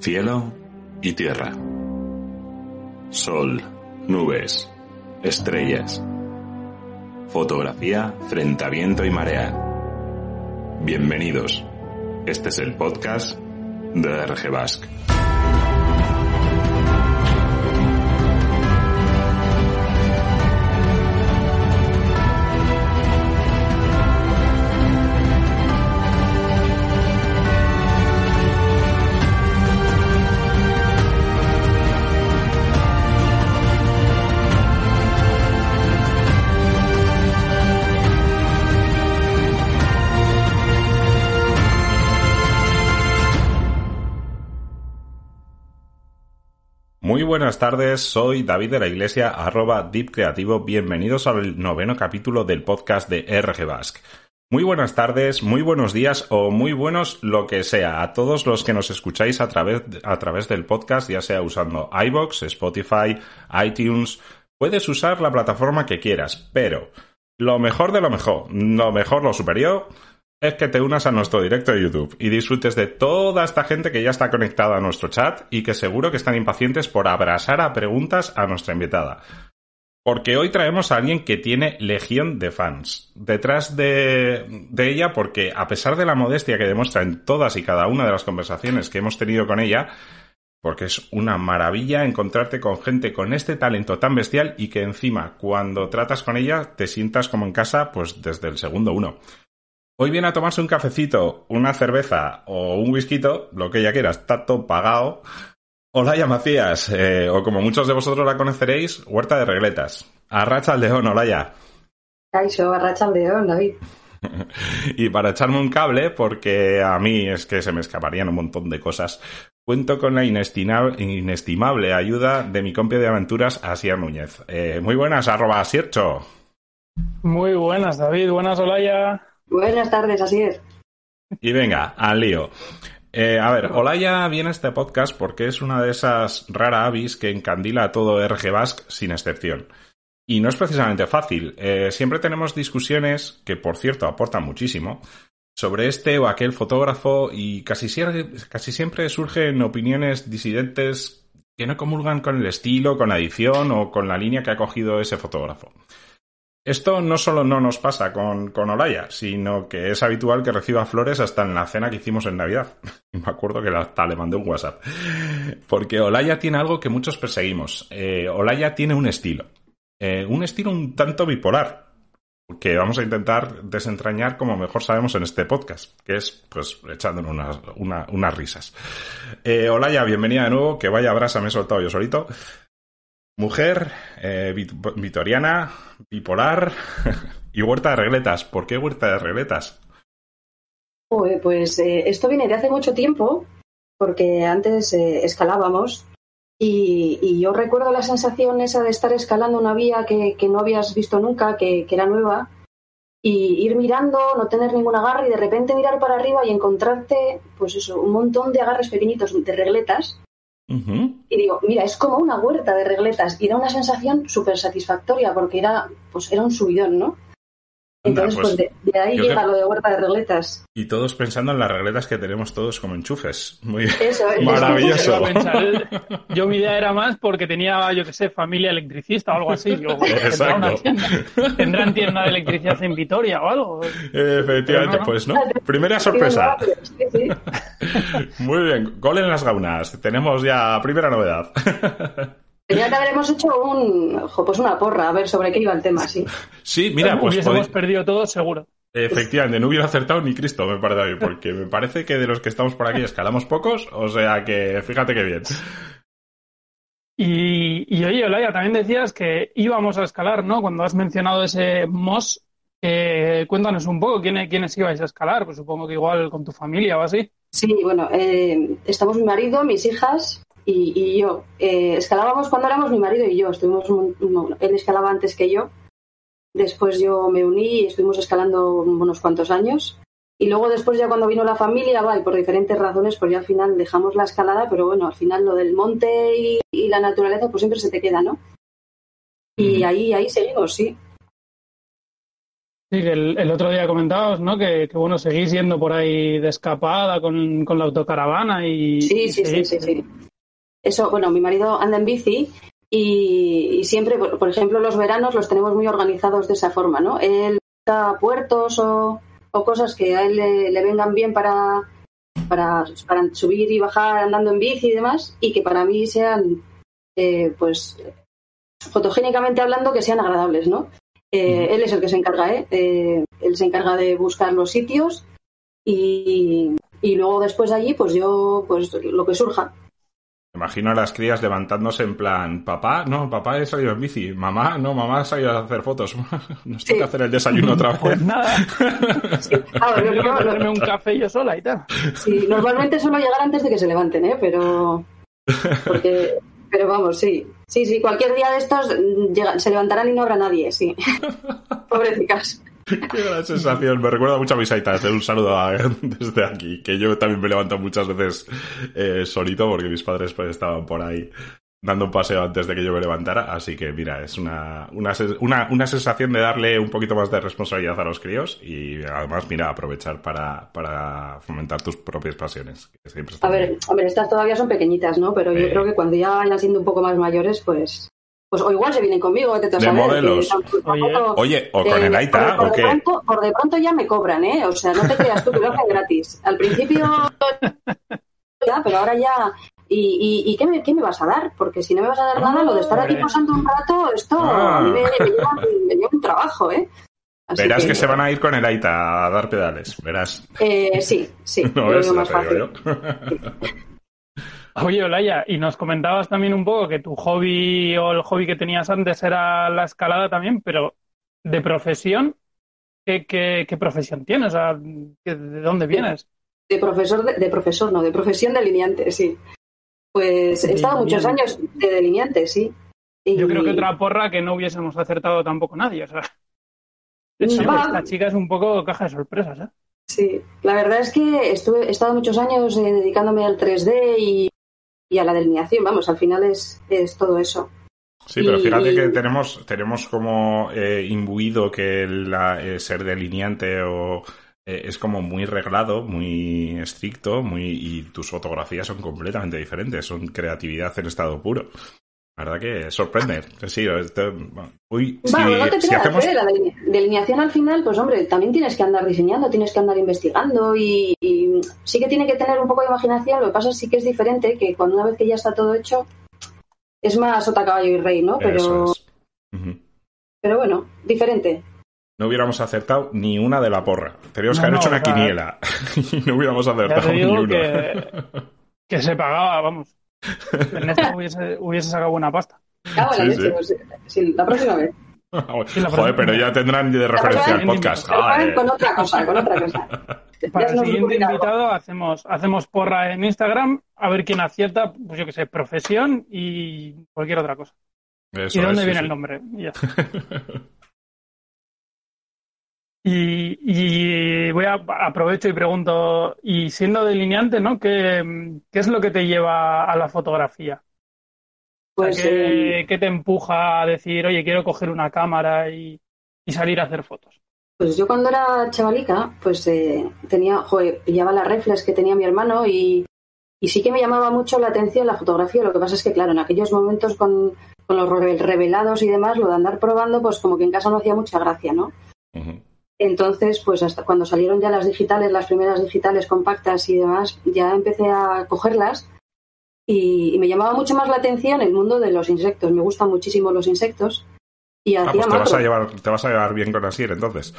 Cielo y tierra. Sol, nubes, estrellas. Fotografía frente a viento y marea. Bienvenidos. Este es el podcast de RG Basque. Buenas tardes, soy David de la Iglesia, arroba Deep Creativo. Bienvenidos al noveno capítulo del podcast de RG Basque. Muy buenas tardes, muy buenos días o muy buenos lo que sea a todos los que nos escucháis a través, a través del podcast, ya sea usando iBox, Spotify, iTunes. Puedes usar la plataforma que quieras, pero lo mejor de lo mejor, lo mejor, lo superior, es que te unas a nuestro directo de YouTube y disfrutes de toda esta gente que ya está conectada a nuestro chat y que seguro que están impacientes por abrazar a preguntas a nuestra invitada. Porque hoy traemos a alguien que tiene legión de fans detrás de, de, ella porque a pesar de la modestia que demuestra en todas y cada una de las conversaciones que hemos tenido con ella, porque es una maravilla encontrarte con gente con este talento tan bestial y que encima cuando tratas con ella te sientas como en casa pues desde el segundo uno. Hoy viene a tomarse un cafecito, una cerveza o un whisky, lo que ella quiera, está todo pagado. Olaya Macías, eh, o como muchos de vosotros la conoceréis, Huerta de Regletas. Arracha al león, Olaya. Caixo, arracha al león, David. y para echarme un cable, porque a mí es que se me escaparían un montón de cosas, cuento con la inestimable ayuda de mi compio de aventuras, Asier Núñez. Eh, muy buenas, arroba Asiercho. Muy buenas, David. Buenas, Olaya. Buenas tardes, así es. Y venga, al lío. Eh, a ver, Olaya viene este podcast porque es una de esas rara avis que encandila a todo RG Basque sin excepción. Y no es precisamente fácil. Eh, siempre tenemos discusiones, que por cierto aportan muchísimo, sobre este o aquel fotógrafo y casi, casi siempre surgen opiniones disidentes que no comulgan con el estilo, con la edición o con la línea que ha cogido ese fotógrafo. Esto no solo no nos pasa con, con Olaya, sino que es habitual que reciba flores hasta en la cena que hicimos en Navidad. Me acuerdo que hasta le mandé un WhatsApp. Porque Olaya tiene algo que muchos perseguimos. Eh, Olaya tiene un estilo. Eh, un estilo un tanto bipolar. Que vamos a intentar desentrañar como mejor sabemos en este podcast, que es pues echándonos unas, una, unas risas. Eh, Olaya, bienvenida de nuevo, que vaya brasa me he soltado yo solito. Mujer, eh, vitoriana, bipolar y huerta de regletas. ¿Por qué huerta de regletas? Pues eh, esto viene de hace mucho tiempo, porque antes eh, escalábamos y, yo recuerdo la sensación esa de estar escalando una vía que, que no habías visto nunca, que, que, era nueva, y ir mirando, no tener ningún agarre y de repente mirar para arriba y encontrarte, pues eso, un montón de agarres pequeñitos de regletas Uh. Y digo, mira, es como una huerta de regletas. Y era una sensación súper satisfactoria porque era, pues era un subidón, ¿no? Entonces, Anda, pues, pues, de, de, ahí llega que... lo de huerta de regletas. Y todos pensando en las regletas que tenemos todos como enchufes. Muy Eso, maravilloso. Yo mi idea era más porque tenía, yo que sé, familia electricista o algo así. Yo, tendrá una tienda. Tendrán tienda de electricidad en Vitoria o algo. Efectivamente, no, no. pues no. Primera sorpresa. Sí, sí. Muy bien, gol en las gaunas. Tenemos ya primera novedad. Ya te habremos hecho un, pues una porra, a ver sobre qué iba el tema, sí. Sí, mira, pues. Hubiésemos podéis... perdido todos, seguro. Efectivamente, no hubiera acertado ni Cristo, me parece a mí, porque me parece que de los que estamos por aquí escalamos pocos, o sea que fíjate qué bien. Y, y oye, Olaya, también decías que íbamos a escalar, ¿no? Cuando has mencionado ese MOS, eh, cuéntanos un poco ¿quién, quiénes ibais a escalar, pues supongo que igual con tu familia o así. Sí, bueno, eh, estamos mi marido, mis hijas, y, y yo. Eh, escalábamos cuando éramos mi marido y yo. Estuvimos él escalaba antes que yo. Después yo me uní y estuvimos escalando unos cuantos años. Y luego después ya cuando vino la familia, va, y por diferentes razones, pues ya al final dejamos la escalada, pero bueno, al final lo del monte y, y la naturaleza, pues siempre se te queda, ¿no? Y ahí, ahí seguimos, sí. Sí, que el, otro día comentabas, ¿no? Que, bueno, seguís yendo por ahí de escapada con, la autocaravana y... Sí, sí, sí, sí, sí, Eso, bueno, mi marido anda en bici y, siempre, por, ejemplo, los veranos los tenemos muy organizados de esa forma, ¿no? Él a puertos o, cosas que a él le, vengan bien para, para, para, subir y bajar andando en bici y demás y que para mí sean, eh, pues, fotogénicamente hablando, que sean agradables, ¿no? Eh, él es el que se encarga, ¿eh? ¿eh? Él se encarga de buscar los sitios y, y luego después de allí, pues yo, pues lo que surja. Imagino a las crías levantándose en plan, papá, no, papá he salido en bici, mamá, no, mamá ha salido a hacer fotos, nos toca hacer el desayuno otra vez. Pues nada, sí. un café yo sola y tal. Sí, normalmente suelo llegar antes de que se levanten, ¿eh? Pero, porque, pero vamos, sí, Sí, sí, cualquier día de estos mm, se levantarán y no habrá nadie, sí. Pobrecicas. Qué gran sensación. Me recuerda mucho a mis aitas. Un saludo desde aquí, que yo también me levanto muchas veces eh, solito porque mis padres pues estaban por ahí dando un paseo antes de que yo me levantara. Así que, mira, es una, una, una, sensación de darle un poquito más de responsabilidad a los críos y además, mira, aprovechar para, para fomentar tus propias pasiones. a ver, hombre, estas todavía son pequeñitas, ¿no? Pero yo creo que cuando ya vayan siendo un poco más mayores, pues. Pues o igual se vienen conmigo, te de modelos. oye, o con el Aita, por, de pronto, por de pronto ya me cobran, ¿eh? O sea, no te creas tú que lo hacen gratis. Al principio ya, pero ahora ya ¿Y, y, qué, me, qué, me, vas a dar? Porque si no me vas a dar nada, lo de estar aquí pasando un rato, esto a mí me, lleva, un trabajo, ¿eh? verás que... se van a ir con el Aita a dar pedales, verás. Eh, sí, sí, no lo más fácil. Oye, Olaya, y nos comentabas también un poco que tu hobby o el hobby que tenías antes era la escalada también, pero de profesión, ¿qué, qué, qué profesión tienes? ¿De dónde vienes? De, profesor, de, de, profesor, no, de profesión delineante, sí. Pues he estado muchos años de delineante, sí. Yo creo que otra porra que no hubiésemos acertado tampoco nadie. O sea, esta chica es un poco caja de sorpresas, ¿eh? Sí, la verdad es que estuve, he estado muchos años eh, dedicándome al 3D y, a la delineación. Vamos, al final es, es todo eso. Sí, pero fíjate que tenemos, tenemos como eh, imbuido que la, eh, ser delineante o eh, es como muy reglado, muy estricto, muy y tus fotografías son completamente diferentes, son creatividad en estado puro. La verdad que sorprende. Sí, esto, uy, si, no te creas, ¿eh? la delineación al final, pues hombre, también tienes que andar diseñando, tienes que andar investigando y, sí que tiene que tener un poco de imaginación. Lo que pasa es sí que es diferente, que cuando una vez que ya está todo hecho, es más sota caballo y rey, ¿no? Pero, pero bueno, diferente no hubiéramos acertado ni una de la porra. Teníamos que haber hecho una quiniela y no hubiéramos acertado ni una. Que, que, se pagaba, vamos. Hubiese, hubiese sacado buena pasta. Ah, sí, sí. Pues, sí, la próxima vez. Joder, pero ya tendrán de referencia el podcast. Con otra cosa, con otra cosa. Para el siguiente invitado hacemos, hacemos porra en Instagram a ver quién acierta, pues yo que sé, profesión y cualquier otra cosa. ¿Y de dónde viene el nombre? Y ya. Y, voy a aprovecho y pregunto, y siendo delineante, ¿no? ¿Qué, es lo que te lleva a la fotografía? Pues, ¿Qué, te empuja a decir, oye, quiero coger una cámara y, salir a hacer fotos? Pues yo cuando era chavalica, pues eh, tenía, joder, pillaba las reflex que tenía mi hermano y, sí que me llamaba mucho la atención la fotografía. Lo que pasa es que, claro, en aquellos momentos con, los revelados y demás, lo de andar probando, pues como que en casa no hacía mucha gracia, ¿no? Entonces, pues hasta cuando salieron ya las digitales, las primeras digitales compactas y demás, ya empecé a cogerlas y, me llamaba mucho más la atención el mundo de los insectos. Me gustan muchísimo los insectos. Y ah, pues te, vas a llevar, te vas a llevar bien con Asier, entonces.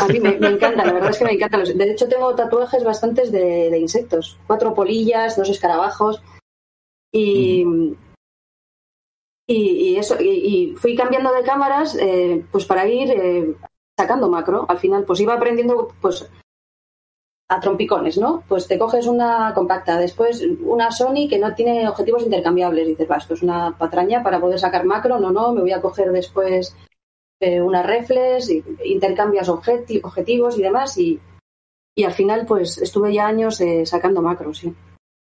A mí me, encanta, la verdad es que me encanta. De hecho, tengo tatuajes bastantes de, insectos. Cuatro polillas, dos escarabajos. Y, y, eso, y, fui cambiando de cámaras eh, pues para ir eh, sacando macro. Al final, pues iba aprendiendo, pues a trompicones, ¿no? Pues te coges una compacta, después una Sony que no tiene objetivos intercambiables. Dices, va, esto es una patraña para poder sacar macro. No, no, me voy a coger después eh, una reflex, intercambias objetivos y demás. Y, al final, pues estuve ya años eh, sacando macro, sí.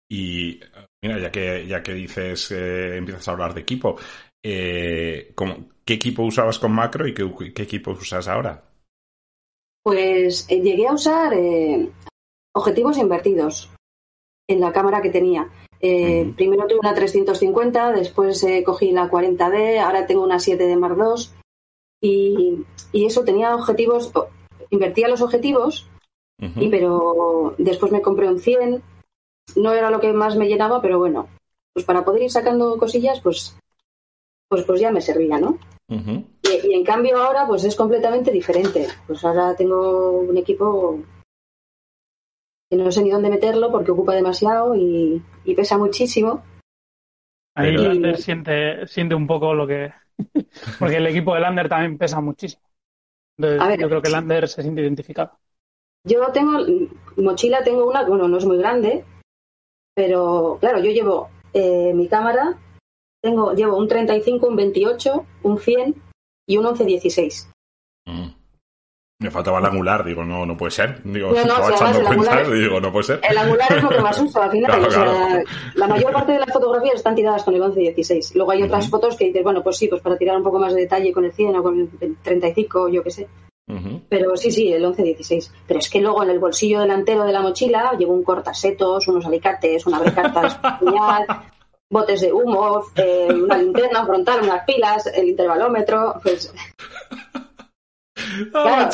Y mira, ya que, ya que dices, eh, empiezas a hablar de equipo, eh, ¿qué equipo usabas con macro y qué, equipo usas ahora? Pues eh, llegué a usar eh, objetivos invertidos en la cámara que tenía. Eh, primero tuve una 350, después cogí la 40D, ahora tengo una 7D Mark II y, y eso tenía objetivos, invertía los objetivos, y, pero después me compré un 100, no era lo que más me llenaba, pero bueno, pues para poder ir sacando cosillas, pues, pues, pues ya me servía, ¿no? Y, en cambio ahora pues es completamente diferente. Pues ahora tengo un equipo que no sé ni dónde meterlo porque ocupa demasiado y, pesa muchísimo. Ahí Lander siente, siente un poco lo que... porque el equipo de Lander también pesa muchísimo. yo creo que Lander se siente identificado. Yo tengo, mochila tengo una, bueno, no es muy grande, pero claro, yo llevo eh, mi cámara, tengo, llevo un 35, un 28, un 100 y un 11-16. Mm. Me faltaba el angular, digo, no, no puede ser. Digo, no, no, echando cuentas, digo, no puede ser. El angular es lo que más uso, al final. la mayor parte de las fotografías están tiradas con el 11-16. Luego hay otras fotos que dices, bueno, pues sí, pues para tirar un poco más de detalle con el 100 o con el 35, yo qué sé. Pero sí, sí, el 11-16. Pero es que luego en el bolsillo delantero de la mochila llevo un cortasetos, unos alicates, una brecartas, puñal, botes de humo, eh, una linterna frontal, unas pilas, el intervalómetro, pues... Ah,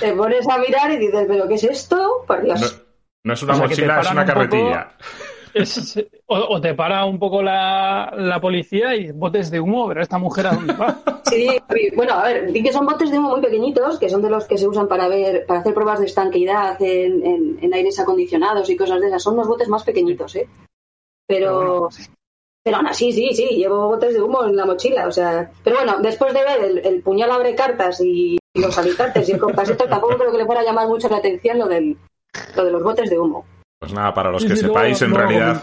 te pones a mirar y dices, ¿pero qué es esto? Por Dios. No, es una mochila, es una carretilla. o, te para un poco la, la, policía y botes de humo, pero esta mujer a dónde va. Sí, bueno, a ver, di que son botes de humo muy pequeñitos, que son de los que se usan para ver, para hacer pruebas de estanqueidad en, en, aires acondicionados y cosas de esas. Son los botes más pequeñitos, ¿eh? Pero, pero aún así, sí, sí, llevo botes de humo en la mochila, o sea. Pero bueno, después de ver el, puñal abre cartas y, los alicates y el compasito, tampoco creo que le fuera a llamar mucho la atención lo, del, lo de los botes de humo. Pues nada, para los que sepáis, en realidad,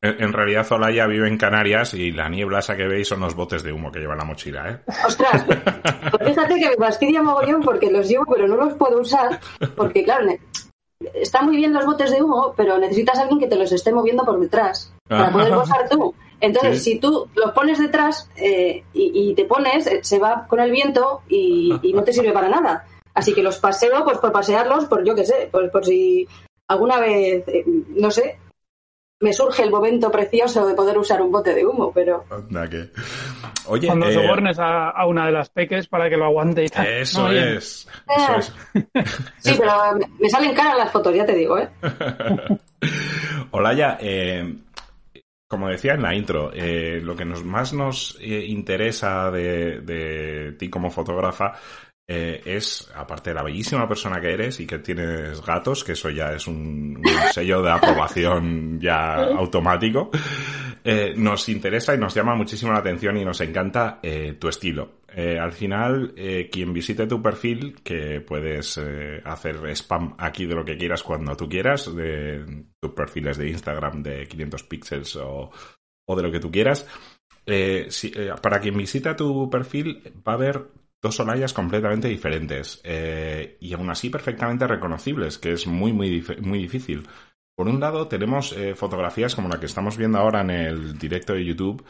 en, realidad Olaya vive en Canarias y la niebla esa que veis son los botes de humo que lleva la mochila, ¿eh? Ostras, pues fíjate que me fastidia mogollón porque los llevo pero no los puedo usar porque, claro, están muy bien los botes de humo, pero necesitas a alguien que te los esté moviendo por detrás para poder posar tú. Entonces, si tú los pones detrás eh, y, te pones, eh, se va con el viento y, y, no te sirve para nada. Así que los paseo, pues por pasearlos, por yo qué sé, pues por si alguna vez, eh, no sé, me surge el momento precioso de poder usar un bote de humo, pero... Oye, Cuando eh... sobornes a, una de las peques para que lo aguante y tal. Eso, es, sí, pero me salen caras las fotos, ya te digo, ¿eh? Olaya, eh, como decía en la intro, eh, lo que nos, más nos interesa de, de ti como fotógrafa eh, es, aparte de la bellísima persona que eres y que tienes gatos, que eso ya es un, sello de aprobación ya automático, eh, nos interesa y nos llama muchísimo la atención y nos encanta eh, tu estilo. al final, quien visite tu perfil, que puedes hacer spam aquí de lo que quieras cuando tú quieras, de tus perfiles de Instagram de 500 píxeles o, de lo que tú quieras, para quien visita tu perfil va a ver dos Olayas completamente diferentes eh, y aún así perfectamente reconocibles, que es muy, muy, muy difícil. Por un lado, tenemos eh, fotografías como la que estamos viendo ahora en el directo de YouTube,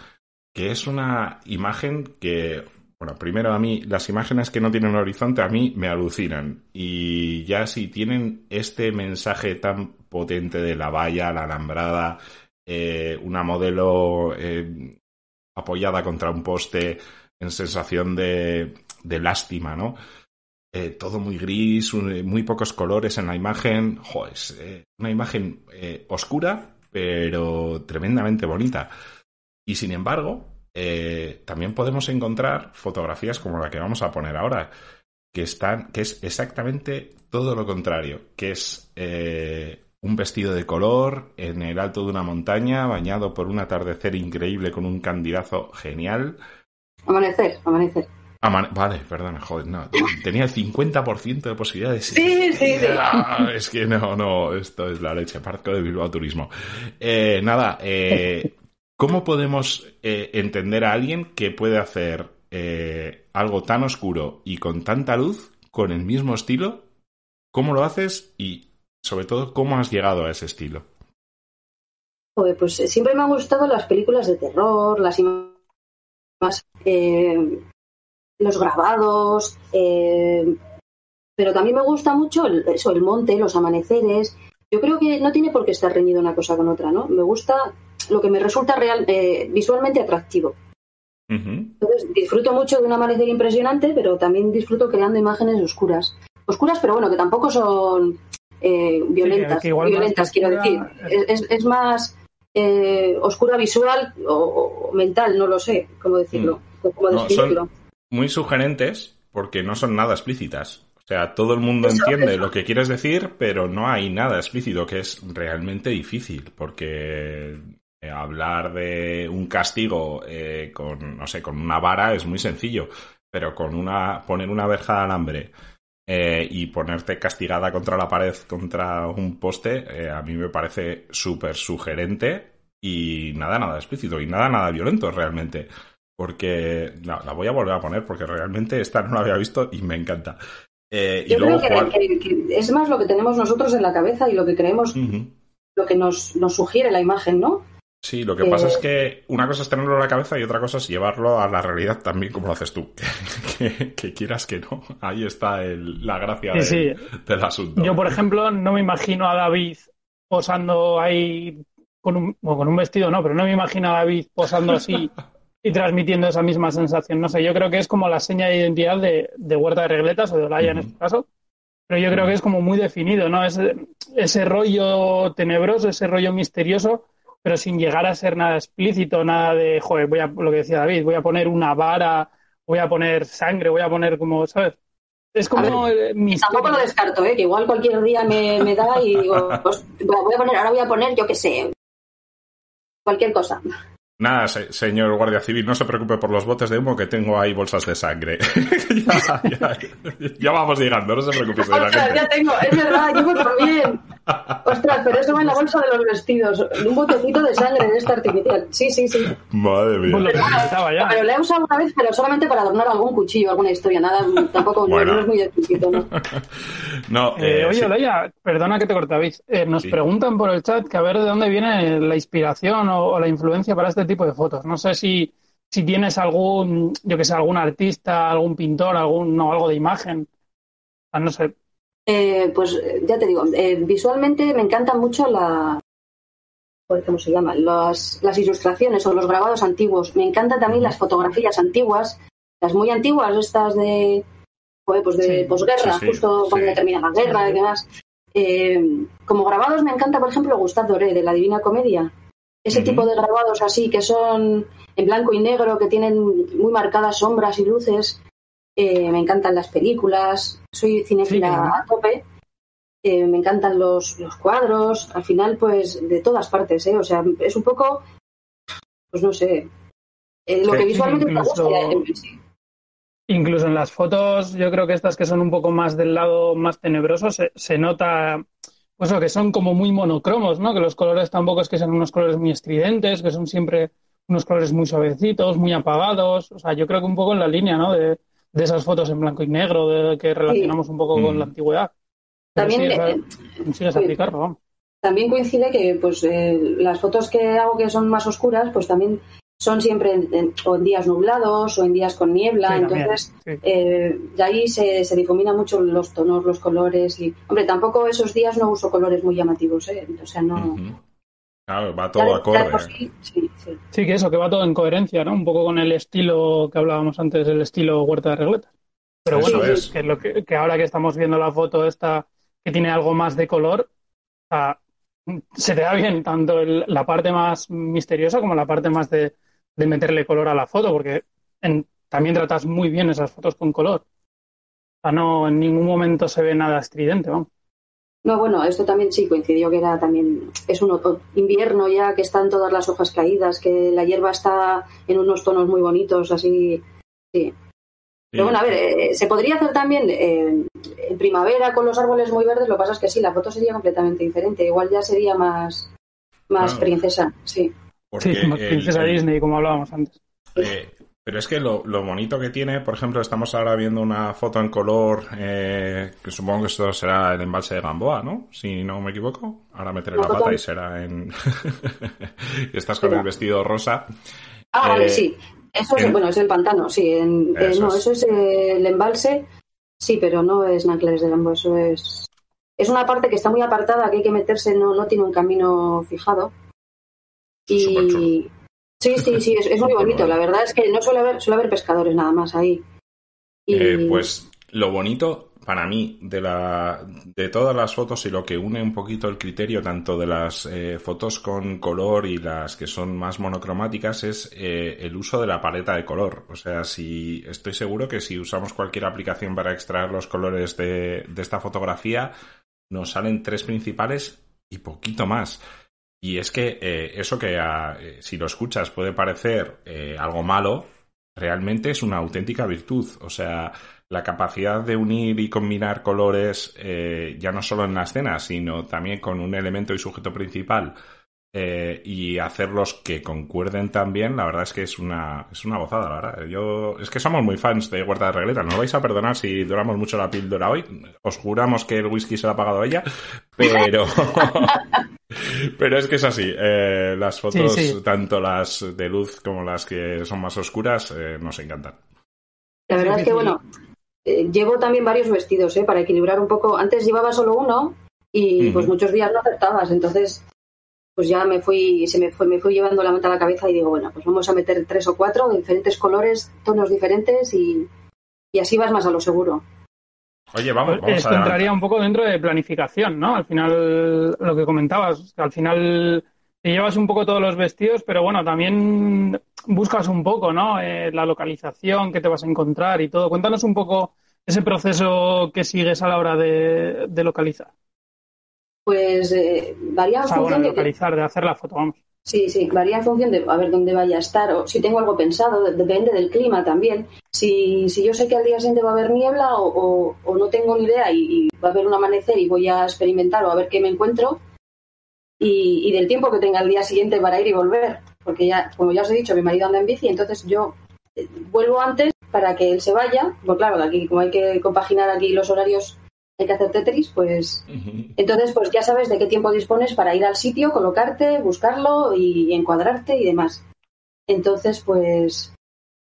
que es una imagen que, bueno, primero a mí, las imágenes que no tienen horizonte a mí me alucinan. Y ya si tienen este mensaje tan potente de la valla, la alambrada, eh, una modelo apoyada contra un poste en sensación de, de lástima, ¿no? Eh, todo muy gris, muy pocos colores en la imagen. eh, una imagen eh, oscura, pero tremendamente bonita. Y sin embargo, también podemos encontrar fotografías como la que vamos a poner ahora, que están, que es exactamente todo lo contrario, que es un vestido de color en el alto de una montaña, bañado por un atardecer increíble con un candidazo genial. Amanecer, amanecer vale, perdona, joder, no. Tenía el 50% de posibilidades. Sí, sí, sí. Ah, es que no, no, esto es la leche. Parco de Bilbao Turismo. Eh, nada, eh, ¿cómo podemos eh, entender a alguien que puede hacer algo tan oscuro y con tanta luz con el mismo estilo? ¿Cómo lo haces y, sobre todo, cómo has llegado a ese estilo? pues siempre me han gustado las películas de terror, las más los grabados, eh, Pero también me gusta mucho el, eso, el monte, los amaneceres. Yo creo que no tiene por qué estar reñido una cosa con otra, ¿no? Me gusta lo que me resulta real, eh, visualmente atractivo. Entonces disfruto mucho de un amanecer impresionante, pero también disfruto creando imágenes oscuras. Oscuras, pero bueno, que tampoco son eh, violentas. violentas, quiero decir. Es, más eh, oscura visual o, mental, no lo sé cómo decirlo. Mm. son muy sugerentes porque no son nada explícitas. O sea, todo el mundo entiende lo que quieres decir, pero no hay nada explícito, que es realmente difícil, porque eh, hablar de un castigo eh, con, no sé, con una vara es muy sencillo, pero con una, poner una verja de alambre eh, y ponerte castigada contra la pared, contra un poste, a mí me parece súper sugerente y nada, nada explícito y nada, nada violento realmente. Porque la voy a volver a poner porque realmente esta no la había visto y me encanta. Yo creo que, es más lo que tenemos nosotros en la cabeza y lo que creemos, lo que nos, nos sugiere la imagen, ¿no? Sí, lo que pasa es que una cosa es tenerlo en la cabeza y otra cosa es llevarlo a la realidad también como lo haces tú. que, quieras que no. Ahí está la gracia del asunto. Yo, por ejemplo, no me imagino a David posando ahí con un, con un vestido, no, pero no me imagino a David posando así y transmitiendo esa misma sensación. No sé, yo creo que es como la seña de identidad de, Huerta de Regletas o de Olaya en este caso. Pero yo creo que es como muy definido, ¿no? Ese, ese rollo tenebroso, ese rollo misterioso pero sin llegar a ser nada explícito, nada de, joder, voy a, lo que decía David, voy a poner una vara, voy a poner sangre, voy a poner como, ¿sabes? Es como mi Tampoco lo descarto, ¿eh? que igual cualquier día me, me da y digo, pues voy a poner, ahora voy a poner, yo qué sé, cualquier cosa. Nada, señor guardia civil, no se preocupe por los botes de humo que tengo ahí bolsas de sangre. ya, vamos llegando, no se preocupe. Ostras, ya tengo, es verdad, yo también. Ostras, pero eso va en la bolsa de los vestidos. Un botecito de sangre de esta artificial. Sí, sí, sí. Madre mía. Pues pero, pero le he usado una vez, pero solamente para adornar algún cuchillo, alguna historia. Nada, tampoco no, es muy exquisito, ¿no? no eh, eh, oye, Olaya, perdona que te cortabais. Eh, nos preguntan por el chat que a ver de dónde viene la inspiración o, o la influencia para este tipo tipo de fotos. No sé si, si tienes algún, yo que sé, algún artista, algún pintor, algún, no, algo de imagen. no sé. Eh, pues ya te digo, eh, visualmente me encanta mucho la, ¿cómo se llama? Las, las ilustraciones o los grabados antiguos. Me encantan también las fotografías antiguas, las muy antiguas, estas de, pues de posguerra, justo cuando termina la guerra y demás. Eh, como grabados me encanta, por ejemplo, Gustave Doré, de la Divina Comedia. Ese tipo de grabados así, que son en blanco y negro, que tienen muy marcadas sombras y luces. Eh, me encantan las películas, soy cinéfila a tope. Eh, me encantan los, los, cuadros, al final, pues de todas partes, ¿eh? O sea, es un poco, pues no sé, eh, lo que visualmente me gusta. Incluso en las fotos, yo creo que estas que son un poco más del lado más tenebroso, se nota pues lo que son como muy monocromos, ¿no? Que los colores tampoco es que sean unos colores muy estridentes, que son siempre unos colores muy suavecitos, muy apagados. O sea, yo creo que un poco en la línea, ¿no? De, esas fotos en blanco y negro, de que relacionamos un poco con la mm. antigüedad. También, eh, también coincide que pues eh, las fotos que hago que son más oscuras, pues también son siempre en, o en días nublados o en días con niebla, entonces eh, de ahí se, se difumina mucho los tonos, los colores y, hombre, tampoco esos días no uso colores muy llamativos, ¿eh? o sea, no... Claro, va todo acorde. Sí, sí, sí. que eso, que va todo en coherencia, ¿no? Un poco con el estilo que hablábamos antes, el estilo Huerta de Regletas. Pero bueno, es. Que, lo que, ahora que estamos viendo la foto esta que tiene algo más de color, se te da bien tanto la parte más misteriosa como la parte más de, de meterle color a la foto, porque también tratas muy bien esas fotos con color. O sea, no, en ningún momento se ve nada estridente, vamos. No, bueno, esto también sí coincidió que era también, es un invierno ya que están todas las hojas caídas, que la hierba está en unos tonos muy bonitos, así, sí. Pero bueno, a ver, eh, se podría hacer también eh, en primavera con los árboles muy verdes, lo que pasa es que sí, la foto sería completamente diferente, igual ya sería más, más princesa, sí sí, princesa Disney, como hablábamos antes. Eh, pero es que lo, bonito que tiene, por ejemplo, estamos ahora viendo una foto en color, eh, que supongo que esto será el embalse de Gamboa, ¿no? Si no me equivoco. Ahora meteré la pata y será en... Estás con el vestido rosa. Ah, vale, eh, sí. Eso es, bueno, es el pantano, sí. no, eso es el embalse Sí, pero no es Nanclares de Gambo, eso es. Es una parte que está muy apartada, que hay que meterse, no, no tiene un camino fijado. Y. Sí, sí, sí, es, muy bonito. La verdad es que no suele haber, suele haber pescadores nada más ahí. Eh, pues lo bonito para mí de, la, de todas las fotos y lo que une un poquito el criterio tanto de las eh, fotos con color y las que son más monocromáticas es eh, el uso de la paleta de color. O sea, si estoy seguro que si usamos cualquier aplicación para extraer los colores de, de esta fotografía, nos salen tres principales y poquito más. Y es que eh, eso que si lo escuchas puede parecer algo malo, realmente es una auténtica virtud. O sea, la capacidad de unir y combinar colores eh, ya no solo en la escena, sino también con un elemento y sujeto principal eh, y hacerlos que concuerden también, la verdad es que es una, es una gozada, la verdad. Yo, es que somos muy fans de Huerta de Regleta, no vais a perdonar si duramos mucho la píldora hoy, os juramos que el whisky se lo ha pagado ella, pero... pero es que es así, eh, las fotos, tanto las de luz como las que son más oscuras, nos encantan. La verdad es que, bueno, eh, llevo también varios vestidos, ¿eh? Para equilibrar un poco. Antes llevaba solo uno y pues muchos días no acertabas. Entonces, pues ya me fui, se me fue, me fui llevando la manta a la cabeza y digo, bueno, pues vamos a meter tres o cuatro de diferentes colores, tonos diferentes y, así vas más a lo seguro. Oye, vamos, vamos Esto entraría un poco dentro de planificación, ¿no? Al final, lo que comentabas, al final te llevas un poco todos los vestidos, pero bueno, también buscas un poco, ¿no? Eh, la localización que te vas a encontrar y todo. Cuéntanos un poco ese proceso que sigues a la hora de, localizar. Pues eh, varía en función de localizar, de hacer la foto, vamos. Sí, sí, varía en función de a ver dónde vaya a estar o si tengo algo pensado, depende del clima también. Si, si yo sé que al día siguiente va a haber niebla o, no tengo ni idea y, va a haber un amanecer y voy a experimentar o a ver qué me encuentro, y, del tiempo que tenga el día siguiente para ir y volver. Porque ya, como ya os he dicho, mi marido anda en bici, entonces yo eh, vuelvo antes para que él se vaya. Pues claro, aquí como hay que compaginar aquí los horarios, hay que hacer Tetris, pues entonces pues ya sabes de qué tiempo dispones para ir al sitio, colocarte, buscarlo y encuadrarte y demás. Entonces, pues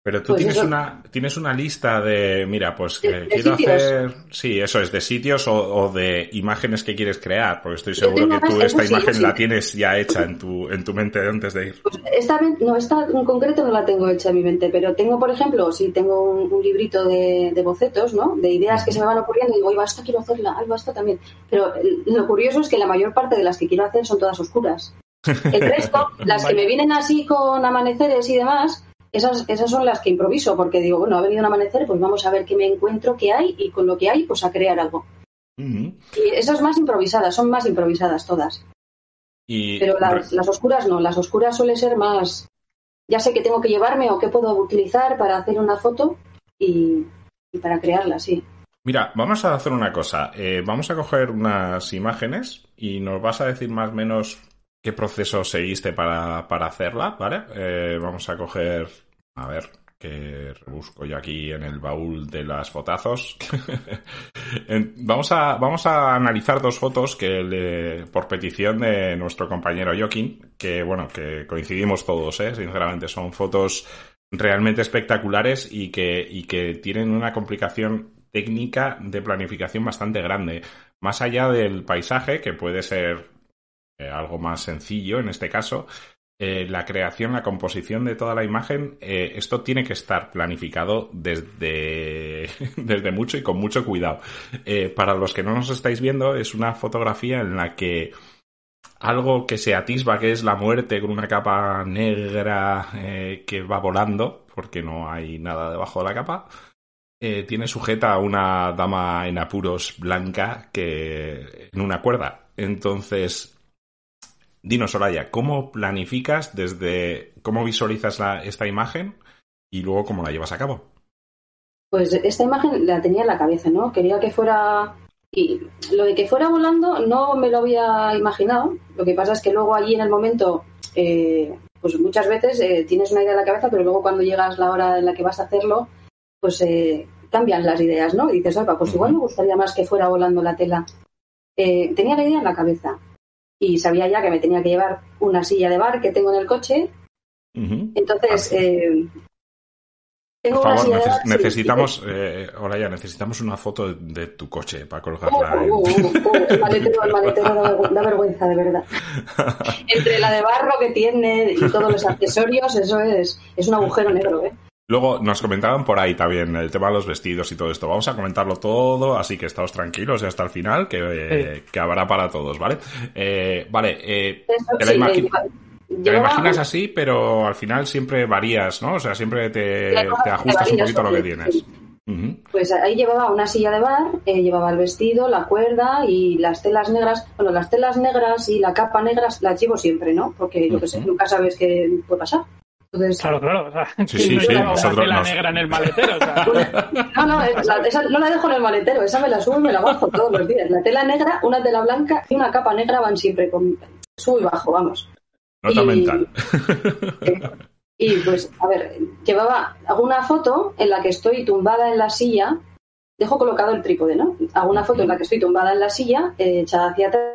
pero tú pues tienes, una, tienes una lista de, mira, pues que quiero hacer, sí, eso es, de sitios o, de imágenes que quieres crear, porque estoy seguro que tú esta imagen la tienes ya hecha en tu, en tu mente antes de ir. Pues esta, no, esta en concreto no la tengo hecha en mi mente, pero tengo, por ejemplo, si tengo un, librito de, bocetos, ¿no? De ideas que se me van ocurriendo y digo, ay, basta, quiero hacerla, ay, basta también. Pero lo curioso es que la mayor parte de las que quiero hacer son todas oscuras. El resto, las que me vienen así con amaneceres y demás, esas, esas son las que improviso, porque digo, bueno, ha venido un amanecer, pues vamos a ver qué me encuentro, qué hay, y con lo que hay, pues a crear algo. Y esas más improvisadas, son más improvisadas todas. Pero las, las, oscuras no, las oscuras suele ser más, ya sé qué tengo que llevarme o qué puedo utilizar para hacer una foto y, para crearla, sí. Mira, vamos a hacer una cosa. Eh, vamos a coger unas imágenes y nos vas a decir más o menos qué proceso seguiste para, para hacerla, ¿vale? Eh, vamos a coger, a ver, que busco yo aquí en el baúl de las fotazos. vamos, a, vamos a analizar dos fotos que por petición de nuestro compañero Joaquín, que bueno, que coincidimos todos, ¿eh? sinceramente, son fotos realmente espectaculares y que, y que tienen una complicación técnica de planificación bastante grande. Más allá del paisaje, que puede ser eh, algo más sencillo en este caso, eh, la creación, la composición de toda la imagen, eh, esto tiene que estar planificado desde, desde mucho y con mucho cuidado. para los que no nos estáis viendo, es una fotografía en la que algo que se atisba, que es la muerte con una capa negra que va volando, porque no hay nada debajo de la capa, tiene sujeta a una dama en apuros blanca que en una cuerda. Entonces, Dinos, Soraya, ¿cómo planificas desde cómo visualizas esta imagen y luego cómo la llevas a cabo? Pues esta imagen la tenía en la cabeza, ¿no? Quería que fuera. Y lo de que fuera volando no me lo había imaginado. Lo que pasa es que luego allí en el momento, eh, pues muchas veces eh, tienes una idea en la cabeza, pero luego cuando llegas la hora en la que vas a hacerlo, pues eh, cambian las ideas, ¿no? Y dices, opa, pues igual me gustaría más que fuera volando la tela. tenía la idea en la cabeza y sabía ya que me tenía que llevar una silla de bar que tengo en el coche. Entonces, eh, Tengo Por una silla de neces- bar, sí, necesitamos, eh, ahora ya necesitamos una foto de, de tu coche para colgarla. Oh, oh, el maletero, el maletero da vergüenza, de verdad. Entre la de barro que tiene y todos los accesorios, eso es, es un agujero negro, ¿eh? Luego nos comentaban por ahí también el tema de los vestidos y todo esto. Vamos a comentarlo todo, así que estáos tranquilos y hasta el final, que, eh, que habrá para todos, ¿vale? Eh, vale, eh, Eso, te la, sí, imagi- te la llevaba- imaginas así, pero al final siempre varías, ¿no? O sea, siempre te, ajustas un poquito a lo que tienes. Pues ahí llevaba una silla de bar, eh, llevaba el vestido, la cuerda y las telas negras. Bueno, las telas negras y la capa negra las llevo siempre, ¿no? Porque yo que sé, Ujú. nunca sabes qué puede pasar. Entonces, Claro, claro. O sea, Sí, ¿quién sí, no sí, lleva una nosotros tela nos- negra en el maletero. O sea, no, no, esa, esa no la dejo en el maletero, esa me la subo y me la bajo todos los días. La tela negra, una tela blanca y una capa negra van siempre con subo y bajo, vamos. Nota Y- mental. Y pues, a ver, llevaba, hago una foto en la que estoy tumbada en la silla, dejo colocado el trípode, ¿no? Hago una foto en la que estoy tumbada en la silla, eh, echada hacia atrás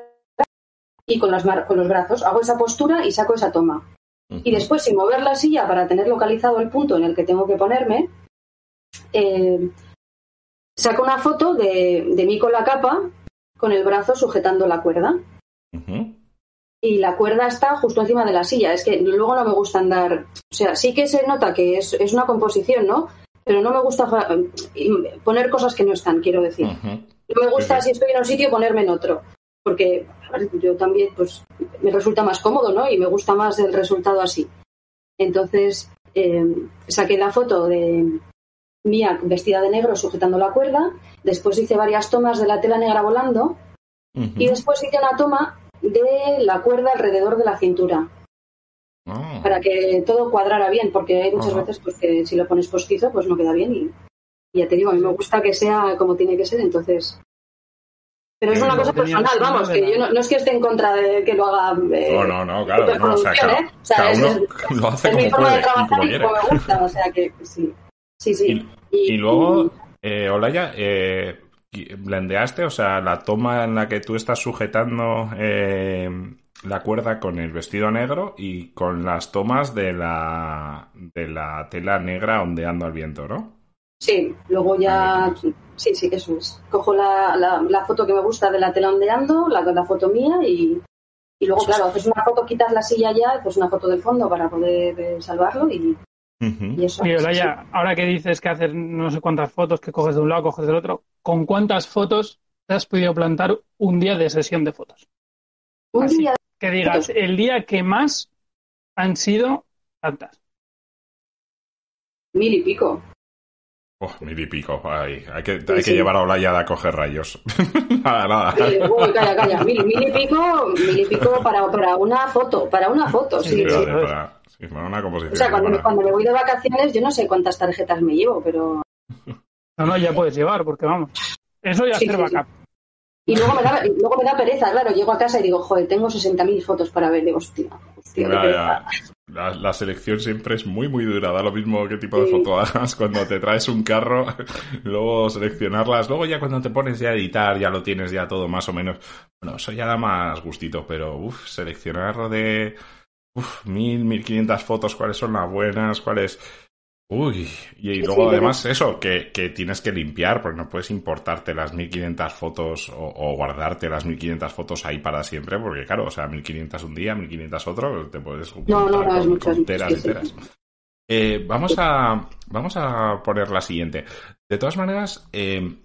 y con, las mar- con los brazos. Hago esa postura y saco esa toma. Y después, sin mover la silla para tener localizado el punto en el que tengo que ponerme, eh, saco una foto de, de mí con la capa, con el brazo sujetando la cuerda y la cuerda está justo encima de la silla. Es que luego no me gusta andar. O sea, sí que se nota que es, es una composición, ¿no? Pero no me gusta fa- poner cosas que no están, quiero decir. No me gusta, si estoy en un sitio, ponerme en otro. Porque yo también, pues, me resulta más cómodo, ¿no? Y me gusta más el resultado así. Entonces, eh, saqué la foto de mía vestida de negro sujetando la cuerda. Después hice varias tomas de la tela negra volando. Y después hice una toma de la cuerda alrededor de la cintura Ah. para que todo cuadrara bien, porque hay muchas veces pues, que si lo pones postizo, pues no queda bien. Y, y ya te digo, a mí me gusta que sea como tiene que ser, entonces. Pero es una cosa personal, vamos, que yo no, no es que esté en contra de que lo haga. eh, No, no, no, claro, no, o sea, cada, ¿eh? O sea, cada es- uno es- lo hace es mi forma puede de y trabajar como y como me gusta, o sea que sí. Sí, sí. Y luego, eh, Olaya, eh, blendeaste, o sea, la toma en la que tú estás sujetando eh, la cuerda con el vestido negro y con las tomas de la, de la tela negra ondeando al viento, ¿no? Sí, luego ya. Sí, sí, eso es. Cojo la, la, la foto que me gusta de la tela ondeando, la, la foto mía y. Y luego, claro, haces una foto, quitas la silla ya, pues una foto del fondo para poder eh, salvarlo y, y eso. Sí, Olaya, ahora que dices que haces no sé cuántas fotos, que coges de un lado, coges del otro, ¿con cuántas fotos te has podido plantar un día de sesión de fotos? sí. Un así. día Que digas, el día que más han sido tantas. mil y pico. Oh, mil y pico. Ay, hay que, hay Sí, que sí. llevar a Olaya a coger rayos. nada, nada. Uy, calla, calla. Mil, mil y pico, mil y pico para, para una foto, para una foto, sí. Sí, sí. Fíjate, sí. para, sí, para una composición. O sea, cuando me, para- cuando me voy de vacaciones, yo no sé cuántas tarjetas me llevo, pero. No, no, ya puedes llevar, porque vamos. Eso ya Sí, hacer sí, sí. backup. Y luego me da, luego me da pereza, claro. Llego a casa y digo, joder, tengo 60.000 fotos para ver. Digo, hostia, hostia, qué Ya, pereza. ya. La, la selección siempre es muy, muy dura. Da lo mismo qué tipo de foto hagas cuando te traes un carro, luego seleccionarlas. Luego ya cuando te pones ya a editar, ya lo tienes ya todo más o menos. Bueno, eso ya da más gustito, pero uff, seleccionar de uf, mil, mil quinientas fotos, cuáles son las buenas, cuáles... Uy, y, luego sí, además eso, que, que tienes que limpiar, porque no puedes importarte las 1500 fotos o, o guardarte las 1500 fotos ahí para siempre, porque claro, o sea, 1500 un día, 1500 otro, te puedes No, no, no, juntar es con- mucho, con es mucho, teras sí, y sí. teras. Eh, vamos a vamos a poner la siguiente. De todas maneras, eh,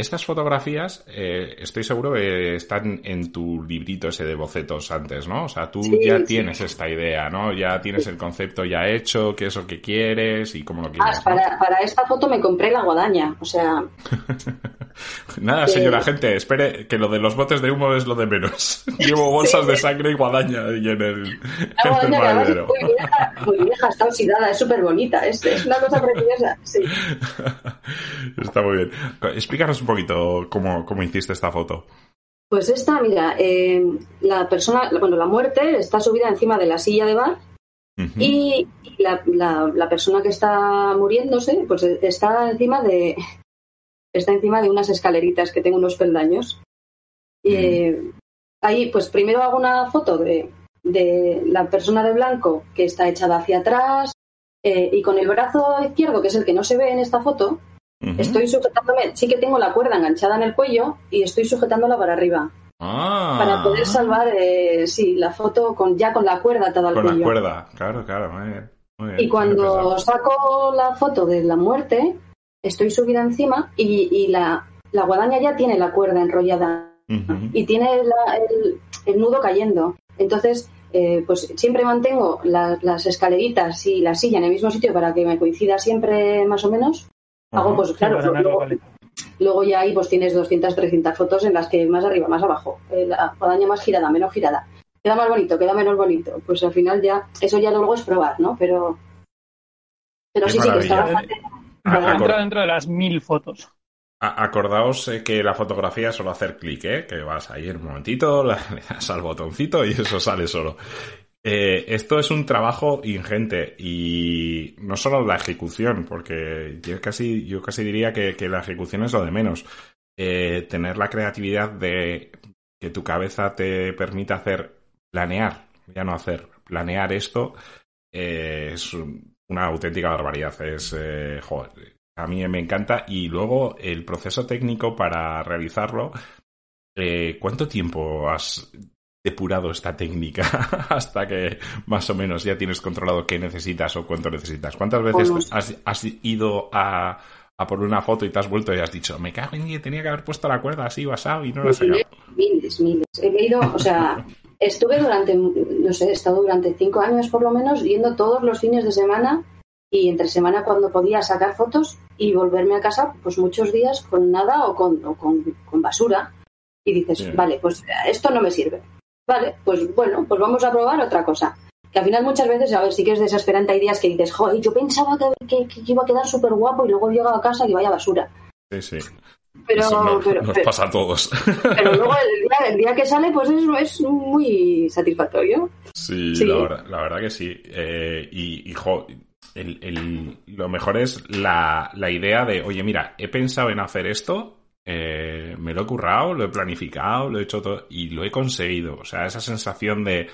estas fotografías eh, estoy seguro que están en tu librito ese de bocetos antes, ¿no? O sea, tú Sí, ya sí. tienes esta idea, ¿no? Ya tienes el concepto ya hecho, qué es lo que quieres y cómo lo Ah, quieres. ¿no? para, esta foto me compré la guadaña. O sea, Nada, Eh, señora gente, espere que lo de los botes de humo es lo de menos. Llevo bolsas Sí, de sangre y guadaña ahí en el, la en el guadaña además es maletero. muy vieja, muy vieja, está oxidada, es súper bonita. Es, es una cosa preciosa. Sí. Está muy bien. Explícanos un poquito cómo, cómo hiciste esta foto. Pues esta, mira, eh, la persona, bueno, la muerte está subida encima de la silla de bar y la, la- la persona que está muriéndose, pues está encima de está encima de unas escaleritas que tengo unos peldaños. Y, eh, ahí, pues primero hago una foto de, de la persona de blanco que está echada hacia atrás, eh, y con el brazo izquierdo, que es el que no se ve en esta foto, estoy sujetándome, sí que tengo la cuerda enganchada en el cuello y estoy sujetándola para arriba. Ah. Para poder salvar, eh, sí, la foto con ya con la cuerda atada al Con cuello. la cuerda, claro, claro, muy bien. muy bien. Y cuando saco la foto de la muerte, estoy subida encima y, y la, la guadaña ya tiene la cuerda enrollada y tiene la- el, el nudo cayendo. Entonces, eh, pues siempre mantengo la- las escaleritas y la silla en el mismo sitio para que me coincida siempre más o menos. Hago, pues claro, luego, ya ahí pues tienes 200, 300 fotos en las que más arriba, más abajo, eh, la guadaña más girada, menos girada. Queda más bonito, queda menos bonito. Pues al final ya, eso ya luego es probar, ¿no? Pero, pero Qué sí, sí, que está bastante... Entra dentro de las mil fotos. A- Acordaos eh, que la fotografía es solo hacer clic, ¿eh? que vas ahí en un momentito, le das al botoncito y eso sale solo. Eh, esto es un trabajo ingente y no solo la ejecución, porque yo casi, yo casi diría que, la ejecución es lo de menos. Eh, tener la creatividad de que tu cabeza te permita hacer, planear, ya no hacer, planear esto, eh, es un- una auténtica barbaridad. Es, a mí me encanta. Y luego el proceso técnico para realizarlo. ¿Cuánto tiempo has depurado esta técnica hasta que más o menos ya tienes controlado qué necesitas o cuánto necesitas? ¿Cuántas veces has, has ido a, a por una foto y te has vuelto y has dicho, me cago en que tenía que haber puesto la cuerda así basado y no la he sacado? Miles, miles. He leído, o sea, estuve durante, no sé, he estado durante cinco años por lo menos yendo todos los fines de semana y entre semana cuando podía sacar fotos y volverme a casa pues muchos días con nada o con, o con, con basura. Y dices, Bien. vale, pues esto no me sirve. Vale, pues bueno, pues vamos a probar otra cosa. Que al final muchas veces, a ver, sí que es desesperante, hay días que dices, joder, yo pensaba que, que- que iba a quedar súper guapo y luego he llegado a casa y vaya basura. Sí, sí. Pero, Eso no- pero, nos pero- pasa a todos. pero luego el día, el día que sale, pues es, es muy satisfactorio. Sí, Sí. La, verdad, la verdad que sí. Eh, y, y, jo, el- el- lo mejor es la, la idea de, oye, mira, he pensado en hacer esto, eh, me lo he currado, lo he planificado, lo he hecho todo y lo he conseguido. O sea, esa sensación de,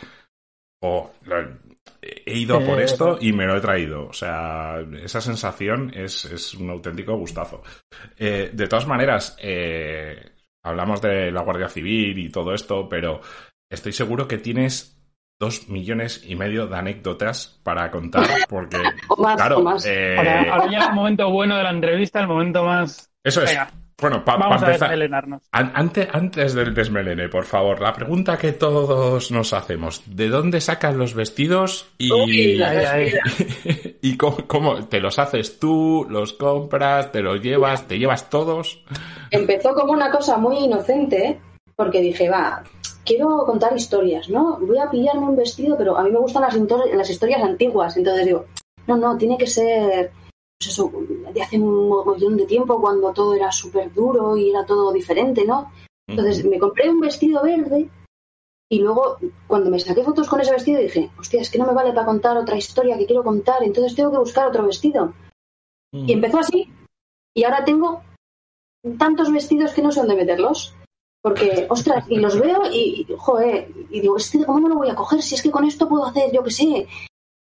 oh, lo- he ido a por Eh, esto y me lo he traído. O sea, esa sensación es, es un auténtico gustazo. Eh, de todas maneras, eh, hablamos de la Guardia Civil y todo esto, pero estoy seguro que tienes dos millones y medio de anécdotas para contar, porque, O más, claro, o más. eh, Ahora, ahora llega el momento bueno de la entrevista, el momento más. eso es. Venga, Bueno, para vamos a empezar, desmelenarnos. an- antes, antes del desmelene, por favor, la pregunta que todos nos hacemos, ¿de dónde sacan los vestidos y, Uy, Ahí, ahí. y cómo, cómo te los haces tú, los compras, te los llevas, te llevas todos? Empezó como una cosa muy inocente, porque dije, va, quiero contar historias, ¿no? Voy a pillarme un vestido, pero a mí me gustan las historias antiguas. Entonces digo, no, no, tiene que ser, pues eso, de hace un montón de tiempo, cuando todo era súper duro y era todo diferente, ¿no? Entonces me compré un vestido verde y luego cuando me saqué fotos con ese vestido dije, hostia, es que no me vale para contar otra historia que quiero contar, entonces tengo que buscar otro vestido. Y empezó así. Y ahora tengo tantos vestidos que no sé dónde meterlos. Porque, ostras, y los veo y, y, joder, y digo, este, ¿cómo no lo voy a coger? Si es que con esto puedo hacer, yo qué sé,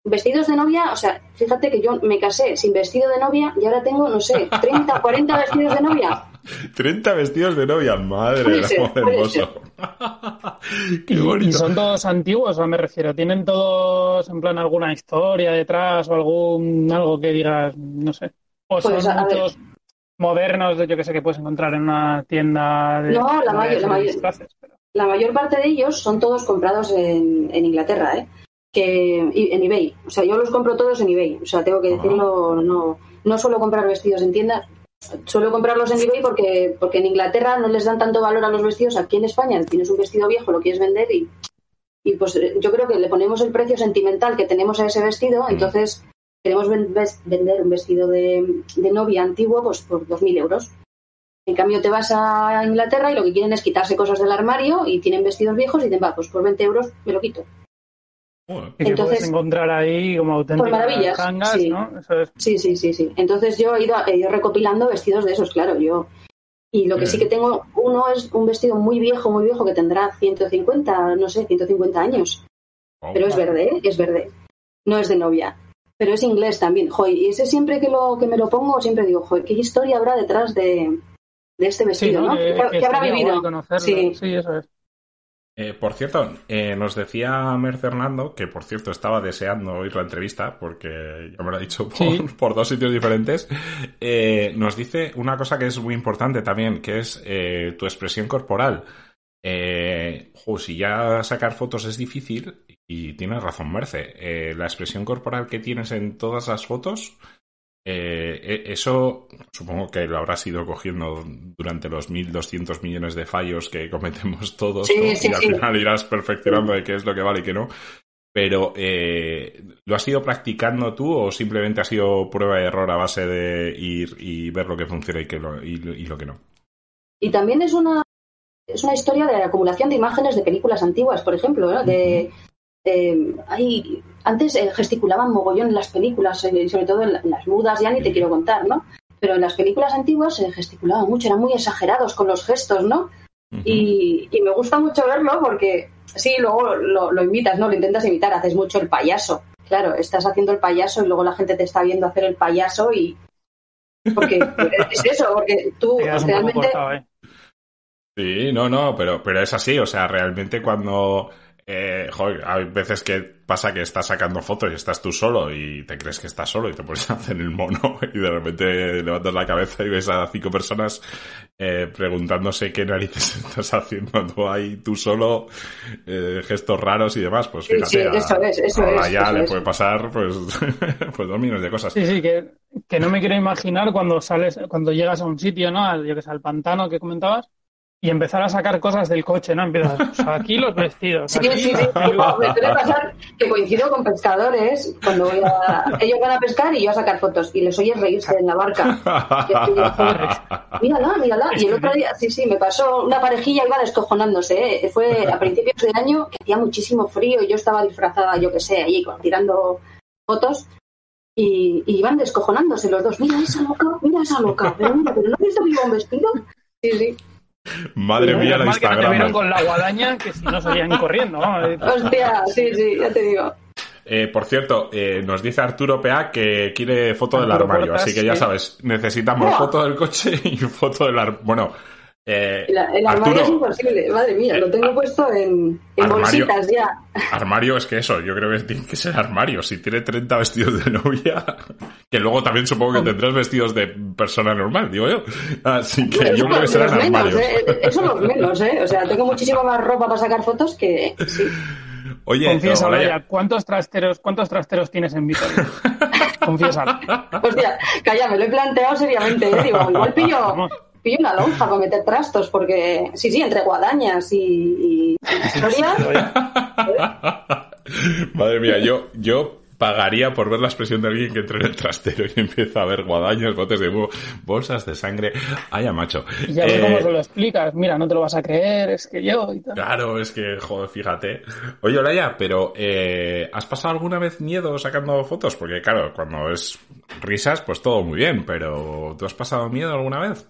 vestidos de novia. O sea, fíjate que yo me casé sin vestido de novia y ahora tengo, no sé, 30, 40 vestidos de novia. 30 vestidos de novia, madre Puede del ser, amor puede hermoso. Qué Y, y bonito. son todos antiguos, o me refiero. ¿Tienen todos, en plan, alguna historia detrás o algún algo que digas, no sé? O son Pues, ver. muchos modernos, yo que sé, que puedes encontrar en una tienda de. No, la de mayor- la mayor- disfraces, pero- La mayor parte de ellos son todos comprados en, en Inglaterra, ¿eh? Que, en eBay. O sea, yo los compro todos en eBay. O sea, tengo que Ajá. decirlo, no, no suelo comprar vestidos en tiendas. Suelo comprarlos en eBay porque, porque en Inglaterra no les dan tanto valor a los vestidos. Aquí en España tienes un vestido viejo, lo quieres vender y, y pues eh, yo creo que le ponemos el precio sentimental que tenemos a ese vestido. Entonces queremos ven- ves- vender un vestido de, de novia antiguo pues por 2.000 euros. En cambio, te vas a Inglaterra y lo que quieren es quitarse cosas del armario y tienen vestidos viejos y dicen, va, pues por 20 euros me lo quito. Joder. y que Entonces- puedes encontrar ahí como auténticas maravillas, tangas, sí. ¿no? Eso es. Sí, sí, sí, sí. Entonces yo he ido, he ido recopilando vestidos de esos, claro, yo. Y lo que Bien. sí que tengo, uno es un vestido muy viejo, muy viejo, que tendrá 150, no sé, 150 años. Pero es verde, ¿eh? es verde. No es de novia. pero es inglés también. Joder, y ese siempre que, lo, que me lo pongo, siempre digo, joder, ¿qué historia habrá detrás de, este vestido, ¿no? ¿Qué, habrá vivido? Sí. sí, eso es. Eh, por cierto, eh, nos decía Mer Fernando, que por cierto estaba deseando oír la entrevista, porque ya me lo ha dicho por, dos sitios diferentes, eh, nos dice una cosa que es muy importante también, que es tu expresión corporal. si ya sacar fotos es difícil, y tienes razón, Merce, la expresión corporal que tienes en todas las fotos eh, e, eso supongo que lo habrás ido cogiendo durante los 1.200 millones de fallos que cometemos todos y al final irás perfeccionando de qué es lo que vale y qué no. Pero, eh, ¿lo has ido practicando tú o simplemente ha sido prueba de error a base de ir y ver lo que funciona y, que lo, y, lo que no? Y también es una, es una historia de acumulación de imágenes de películas antiguas, por ejemplo, de, hay, antes eh, gesticulaban mogollón en las películas, eh, sobre todo en, las mudas, ya ni te quiero contar, ¿no? Pero en las películas antiguas se gesticulaban mucho, eran muy exagerados con los gestos, ¿no? y, me gusta mucho verlo porque, sí, luego lo, lo, imitas, ¿no? Lo intentas imitar, haces mucho el payaso. Claro, estás haciendo el payaso y luego la gente te está viendo hacer el payaso y... Porque es eso, porque tú realmente... ¿eh? Sí, no, no, pero, pero es así, o sea, realmente cuando eh, joder, hay veces que pasa que estás sacando fotos y estás tú solo y te crees que estás solo y te pones a hacer el mono y de repente levantas la cabeza y ves a cinco personas eh, preguntándose qué narices estás haciendo tú ahí tú solo, eh, gestos raros y demás. Pues fíjate, sí, eso es, eso es, ya le puede pasar pues, pues dos millones de cosas. Sí, sí, que, que no me quiero imaginar cuando sales, cuando llegas a un sitio, ¿no? Al, yo que sé, al pantano que comentabas y empezar a sacar cosas del coche, ¿no? Empiezas, o sea, aquí los vestidos. Sí, sí, sí. Me suele pasar que coincido con pescadores cuando voy a... ellos van a pescar y yo a sacar fotos y les oyes reírse en la barca. mírala, mírala. Y el otro día, sí, sí, me pasó una parejilla iba descojonándose. ¿eh? Fue a principios de año que hacía muchísimo frío y yo estaba disfrazada, yo qué sé, allí tirando fotos. Y, iban descojonándose los dos. Mira esa loca, mira esa loca. Pero mira, pero no has visto que iba un vestido. Sí, sí. Madre mía, la Instagram. Que no te vieron con la guadaña que si no salían corriendo. Hostia, sí, sí, ya te digo. Eh, por cierto, eh, nos dice Arturo PA que quiere foto del armario, así que ya sabes, necesitamos foto del coche y foto del armario. Bueno, eh, el, armario es imposible, madre mía, lo tengo puesto en, bolsitas ya. Armario es que eso, yo creo que tiene que ser armario. Si tiene 30 vestidos de novia, que luego también supongo que tendrás vestidos de persona normal, digo yo. Así que yo creo que serán armarios. ¿eh? Eso los menos, ¿eh? O sea, tengo muchísima más ropa para sacar fotos que. Sí. Oye, Confiesa, ¿cuántos trasteros, ¿cuántos trasteros tienes en Vitoria? Confiesa. Hostia, calla, me lo he planteado seriamente, ¿eh? Digo, igual pillo, pillo una lonja para meter trastos, porque sí, sí, entre guadañas y, historia. Madre mía, yo, yo pagaría por ver la expresión de alguien que entra en el trastero y empieza a ver guadañas, botes de bolsas de sangre. Ay, macho. Y ya eh, cómo se lo explicas. Mira, no te lo vas a creer, es que yo y tal. Claro, es que, joder, fíjate. Oye, Olaya, pero eh, ¿has pasado alguna vez miedo sacando fotos? Porque, claro, cuando es risas, pues todo muy bien, pero ¿tú has pasado miedo alguna vez?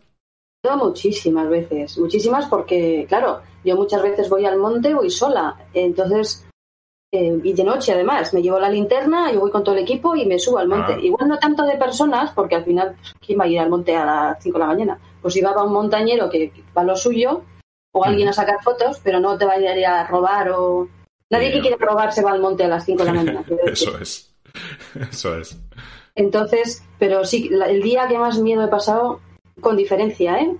Muchísimas veces, muchísimas porque, claro, yo muchas veces voy al monte, voy sola, entonces, eh, y de noche además, me llevo la linterna, yo voy con todo el equipo y me subo al monte. Ah. Igual no tanto de personas, porque al final, ¿quién va a ir al monte a las 5 de la mañana? Pues iba a un montañero que va a lo suyo, o alguien a sacar fotos, pero no te va a ir a robar o... Nadie que quiere robar se va al monte a las 5 de la mañana. Eso es, eso es. Entonces, pero sí, el día que más miedo he pasado con diferencia, ¿eh?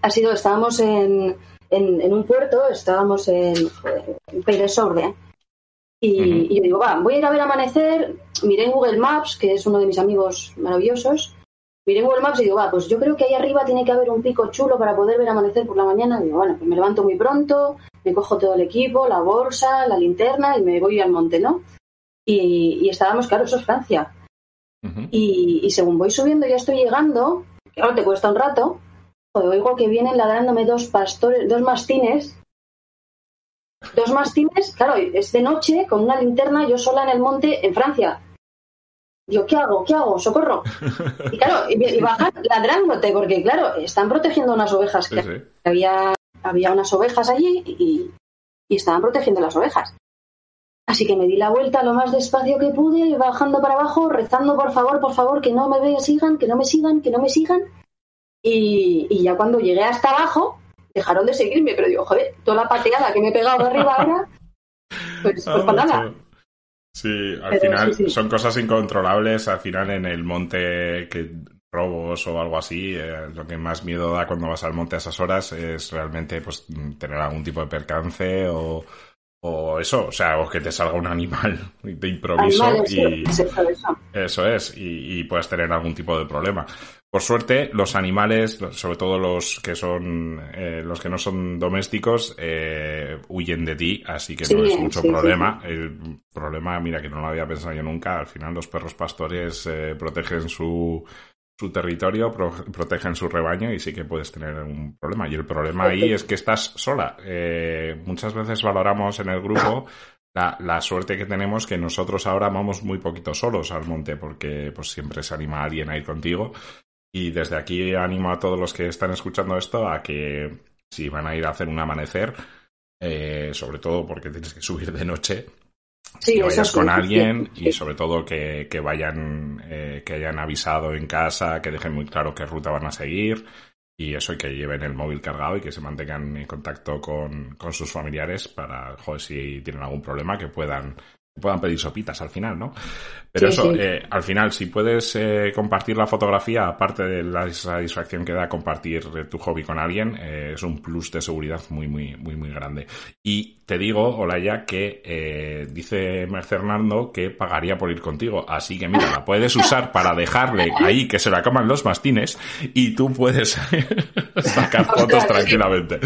Ha sido, estábamos en, en, un puerto, estábamos en, en Peiresorde, y, y, yo digo, va, voy a ir a ver amanecer, miré en Google Maps, que es uno de mis amigos maravillosos, miré en Google Maps y digo, va, pues yo creo que ahí arriba tiene que haber un pico chulo para poder ver amanecer por la mañana. Y digo, bueno, pues me levanto muy pronto, me cojo todo el equipo, la bolsa, la linterna y me voy al monte, ¿no? Y, y estábamos, claro, eso es Francia. y, y, según voy subiendo, ya estoy llegando claro, te cuesta un rato, oigo que vienen ladrándome dos pastores, dos mastines. Dos mastines, claro, es de noche, con una linterna, yo sola en el monte, en Francia. Digo, ¿qué hago? ¿Qué hago? ¡Socorro! Y claro, y, bajan ladrándote, porque claro, están protegiendo unas ovejas. Que Había, había unas ovejas allí y, y estaban protegiendo las ovejas. Así que me di la vuelta lo más despacio que pude, bajando para abajo, rezando por favor, por favor, que no me sigan, que no me sigan, que no me sigan. Y, y ya cuando llegué hasta abajo, dejaron de seguirme, pero digo, joder, toda la pateada que me he pegado de arriba ahora, pues, pues para nada. Sí, al final son cosas incontrolables. Al final en el monte que robos o algo así, eh, lo que más miedo da cuando vas al monte a esas horas es realmente pues tener algún tipo de percance o, o eso, o sea, o que te salga un animal de improviso y eso es, y, y, puedes tener algún tipo de problema. Por suerte, los animales, sobre todo los que son eh, los que no son domésticos, eh, huyen de ti, así que no es mucho problema. El problema, mira que no lo había pensado yo nunca, al final los perros pastores eh, protegen su su territorio, protegen su rebaño y sí que puedes tener un problema. Y el problema ahí es que estás sola. Eh, muchas veces valoramos en el grupo la, la, suerte que tenemos que nosotros ahora vamos muy poquito solos al monte porque pues siempre se anima alguien a ir contigo. Y desde aquí animo a todos los que están escuchando esto a que si van a ir a hacer un amanecer, eh, sobre todo porque tienes que subir de noche, que vayas con alguien y sobre todo que, que vayan, eh, que hayan avisado en casa, que dejen muy claro qué ruta van a seguir y eso y que lleven el móvil cargado y que se mantengan en contacto con, con sus familiares para, joder, si tienen algún problema que puedan puedan pedir sopitas al final, ¿no? Pero eso, Eh, al final, si puedes eh, compartir la fotografía, aparte de la satisfacción que da compartir tu hobby con alguien, eh, es un plus de seguridad muy, muy, muy, muy grande. Y te digo, Olaya, que eh, dice Fernando que pagaría por ir contigo. Así que mira, la puedes usar para dejarle ahí que se la coman los mastines y tú puedes sacar fotos tranquilamente.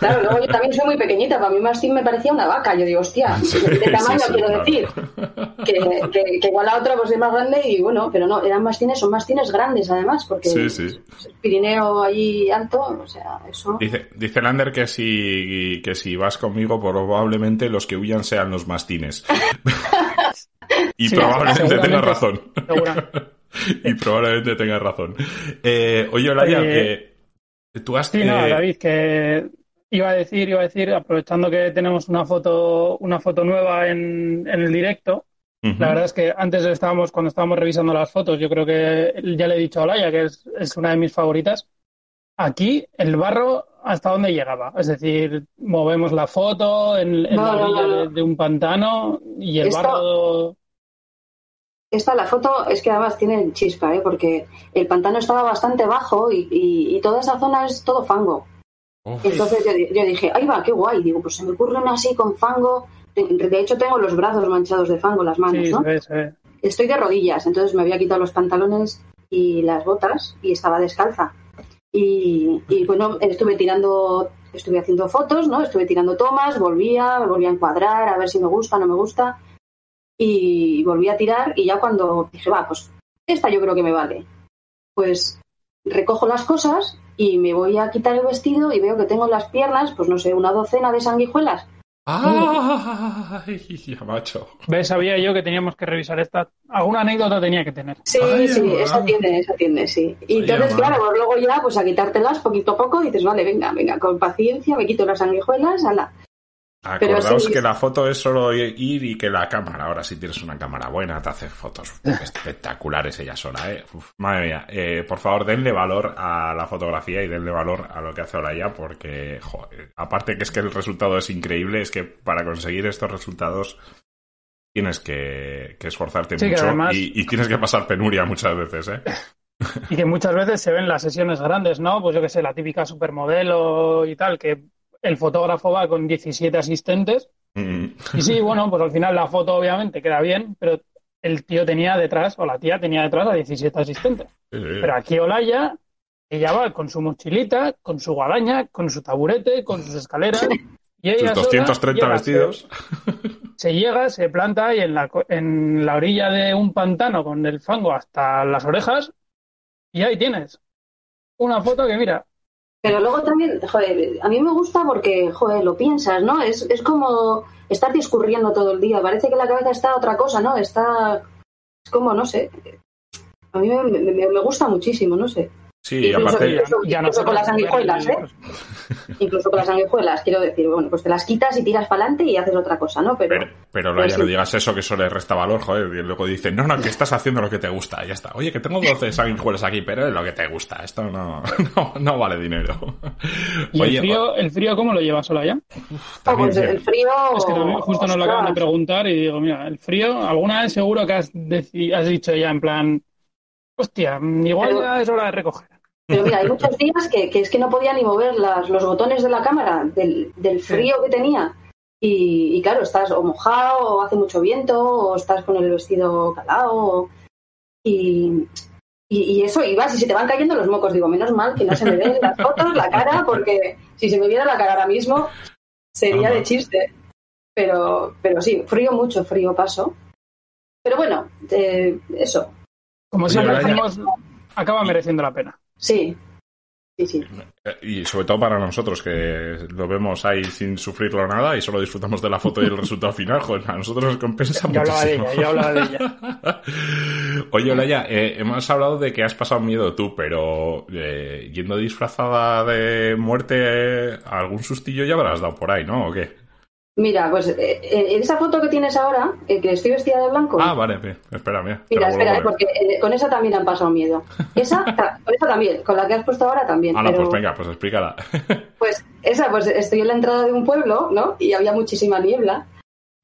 Claro, luego yo también soy muy pequeñita. Para mí mastín me parecía una vaca. Yo digo, hostia, de tamaño quiero decir. Que, que, igual la otra pues es más grande y bueno, pero no, eran mastines, son mastines grandes además, porque el Pirineo ahí alto, o sea, eso. Dice, dice Lander que si, que si vas conmigo probablemente los que huyan sean los mastines. y probablemente tengas razón. y probablemente tengas razón. Eh, oye, Olaya, que tú has... Sí, no, David, que iba a decir, iba a decir, aprovechando que tenemos una foto, una foto nueva en, el directo, la verdad es que antes estábamos, cuando estábamos revisando las fotos, yo creo que ya le he dicho a Olaya que es, es una de mis favoritas. Aquí el barro hasta dónde llegaba. Es decir, movemos la foto en, la orilla de, un pantano y el barro. Esta, la foto, es que además tiene chispa, ¿eh? porque el pantano estaba bastante bajo y, toda esa zona es todo fango. Entonces yo, dije, ahí va, qué guay. Digo, pues se me ocurren así con fango. De hecho, tengo los brazos manchados de fango, las manos, ¿no? Estoy de rodillas, entonces me había quitado los pantalones y las botas y estaba descalza. Y, bueno, estuve tirando, estuve haciendo fotos, ¿no? Estuve tirando tomas, volvía, volvía a encuadrar, a ver si me gusta, no me gusta. Y volví a tirar y ya cuando dije, va, pues esta yo creo que me vale. Pues recojo las cosas y me voy a quitar el vestido y veo que tengo las piernas, pues no sé, una docena de sanguijuelas ¡Ay, ya macho! ¿Ves? Sabía yo que teníamos que revisar esta. Alguna anécdota tenía que tener. Sí, sí, esa tiene, esa tiene, sí. Y entonces, claro, pues luego ya, pues a quitártelas poquito a poco, dices, vale, venga, venga, con paciencia, me quito las sanguijuelas, ala. Acordaos que la foto es solo ir y que la cámara, ahora si tienes una cámara buena, te hace fotos espectaculares ella sola, ¿eh? madre mía, eh, por favor denle valor a la fotografía y denle valor a lo que hace Olaya porque, joder, aparte que es que el resultado es increíble, es que para conseguir estos resultados tienes que, esforzarte mucho y, y, tienes que pasar penuria muchas veces, ¿eh? Y que muchas veces se ven las sesiones grandes, ¿no? Pues yo que sé, la típica supermodelo y tal, que el fotógrafo va con 17 asistentes. Mm. Y sí, bueno, pues al final la foto obviamente queda bien, pero el tío tenía detrás, o la tía tenía detrás a 17 asistentes. Pero aquí Olaya, ella va con su mochilita, con su guadaña, con su taburete, con sus escaleras. Y ella sus 230 vestidos. Se, llega, se planta ahí en la, en la orilla de un pantano con el fango hasta las orejas y ahí tienes una foto que mira, pero luego también, joder, a mí me gusta porque, joder, lo piensas, ¿no? Es, es como estar discurriendo todo el día. Parece que la cabeza está otra cosa, ¿no? Está. Es como, no sé. A mí me, me, gusta muchísimo, no sé. Sí, incluso, aparte... ya no con las sanguijuelas, ¿eh? incluso con las sanguijuelas, quiero decir, bueno, pues te las quitas y tiras para adelante y haces otra cosa, ¿no? Pero, pero, pero no digas eso, que eso le resta valor, joder. Y luego dicen, no, no, que estás haciendo lo que te gusta, ya está. Oye, que tengo 12 sanguijuelas aquí, pero es lo que te gusta. Esto no, no, vale dinero. ¿Y el, frío, el frío cómo lo llevas solo allá? Ah, pues el frío... Es que justo nos lo acaban de preguntar y digo, mira, el frío, alguna vez seguro que has, has dicho ya en plan, hostia, igual ya es hora de recoger. Pero mira, hay muchos días que, es que no podía ni mover las, los botones de la cámara del, frío que tenía. Y, claro, estás o mojado, o hace mucho viento, o estás con el vestido calado. Y, y, eso, y vas y se te van cayendo los mocos. Digo, menos mal que no se me ven las fotos, la cara, porque si se me viera la cara ahora mismo sería de chiste. Pero, pero sí, frío mucho, frío paso. Pero bueno, eh, eso. Como siempre decimos, acaba mereciendo la pena. Sí, sí, sí. Y sobre todo para nosotros, que lo vemos ahí sin sufrirlo nada y solo disfrutamos de la foto y el resultado final, joder, a nosotros nos compensa yo Hablaba de ella, yo hablaba de ella. Oye, Olaya, eh, hemos hablado de que has pasado miedo tú, pero eh, yendo disfrazada de muerte, algún sustillo ya habrás dado por ahí, ¿no? ¿O qué? Mira, pues eh, eh, en esa foto que tienes ahora, eh, que estoy vestida de blanco. Ah, vale, espera, mira. Mira, espera, porque con esa también han pasado miedo. Esa, con esa también, con la que has puesto ahora también. Ah, no, pues venga, pues explícala. Pues esa, pues estoy en la entrada de un pueblo, ¿no? Y había muchísima niebla.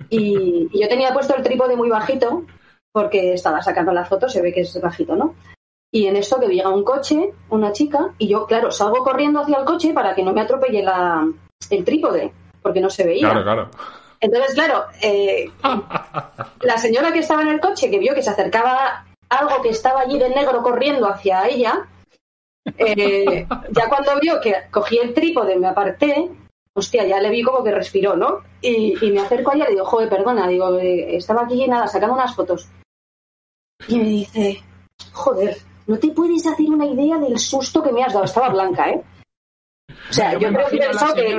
Y, yo tenía puesto el trípode muy bajito, porque estaba sacando las fotos, se ve que es bajito, ¿no? Y en esto que llega un coche, una chica, y yo, claro, salgo corriendo hacia el coche para que no me atropelle la, el trípode porque no se veía. Claro, claro. Entonces, claro, eh, la señora que estaba en el coche, que vio que se acercaba algo que estaba allí de negro corriendo hacia ella, eh, ya cuando vio que cogí el trípode, me aparté, hostia, ya le vi como que respiró, ¿no? Y, me acerco a ella y le digo, joder, perdona, digo, eh, estaba aquí y nada, sacando unas fotos. Y me dice, joder, no te puedes hacer una idea del susto que me has dado. Estaba blanca, ¿eh? O sea, yo, creo que pensó que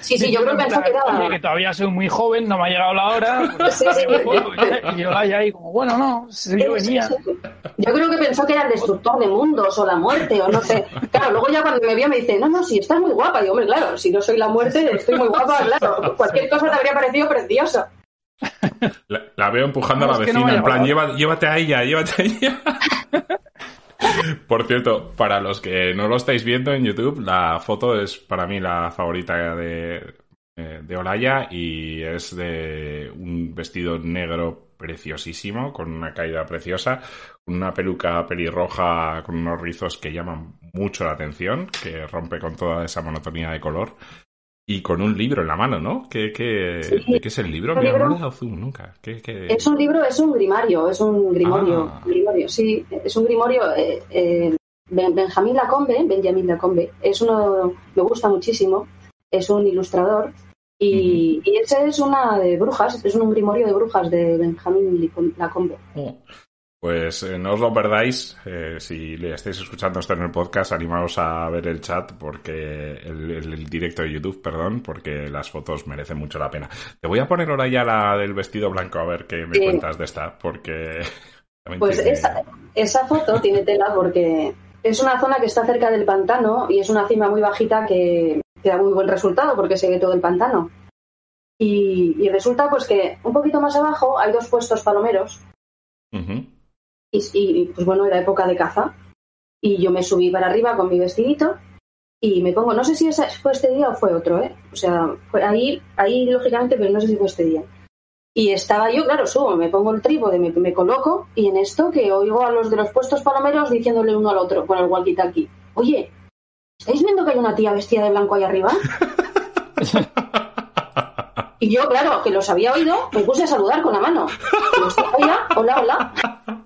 Sí, sí, yo creo que pensó que era... que todavía soy muy joven, no me ha llegado la hora. Pues, sí, sí. Y yo ahí como, bueno, no, yo venía. Yo creo que pensó que era el destructor de mundos o la muerte o no sé. Claro, luego ya cuando me vio me dice, no, no, si estás muy guapa. Y digo, hombre, claro, si no soy la muerte, estoy muy guapa, claro. Cualquier cosa te habría parecido preciosa. La, veo empujando a la vecina, en plan, llévate a ella, llévate a ella. Por cierto, para los que no lo estáis viendo en YouTube, la foto es para mí la favorita de, eh, de Olaya y es de un vestido negro preciosísimo, con una caída preciosa, una peluca pelirroja con unos rizos que llaman mucho la atención, que rompe con toda esa monotonía de color y con un libro en la mano, ¿no? ¿Qué, qué, qué es el libro? Mira, no le he dado zoom nunca. ¿Qué, Es un libro, es un grimario, es un grimorio. Ah. grimorio sí, es un grimorio. Eh, eh, Benjamín Lacombe, Benjamín Lacombe, es uno, me gusta muchísimo, es un ilustrador y, y ese es una de brujas, es un grimorio de brujas de Benjamín Lacombe. Oh. Pues eh, no os lo perdáis. Eh, si le estáis escuchando esto en el podcast, animaos a ver el chat porque el, directo de YouTube, perdón, porque las fotos merecen mucho la pena. Te voy a poner ahora ya la del vestido blanco a ver qué me cuentas de esta, porque pues esa, esa foto tiene tela porque es una zona que está cerca del pantano y es una cima muy bajita que, da muy buen resultado porque se ve todo el pantano. Y, resulta pues que un poquito más abajo hay dos puestos palomeros y, pues bueno, era época de caza. Y yo me subí para arriba con mi vestidito y me pongo, no sé si fue este día o fue otro, ¿eh? O sea, fue ahí, ahí lógicamente, pero no sé si fue este día. Y estaba yo, claro, subo, me pongo el trípode, me, me coloco y en esto que oigo a los de los puestos palomeros diciéndole uno al otro con el walkie-talkie, oye, ¿estáis viendo que hay una tía vestida de blanco ahí arriba? y yo, claro, que los había oído, me puse a saludar con la mano. hola, hola, hola.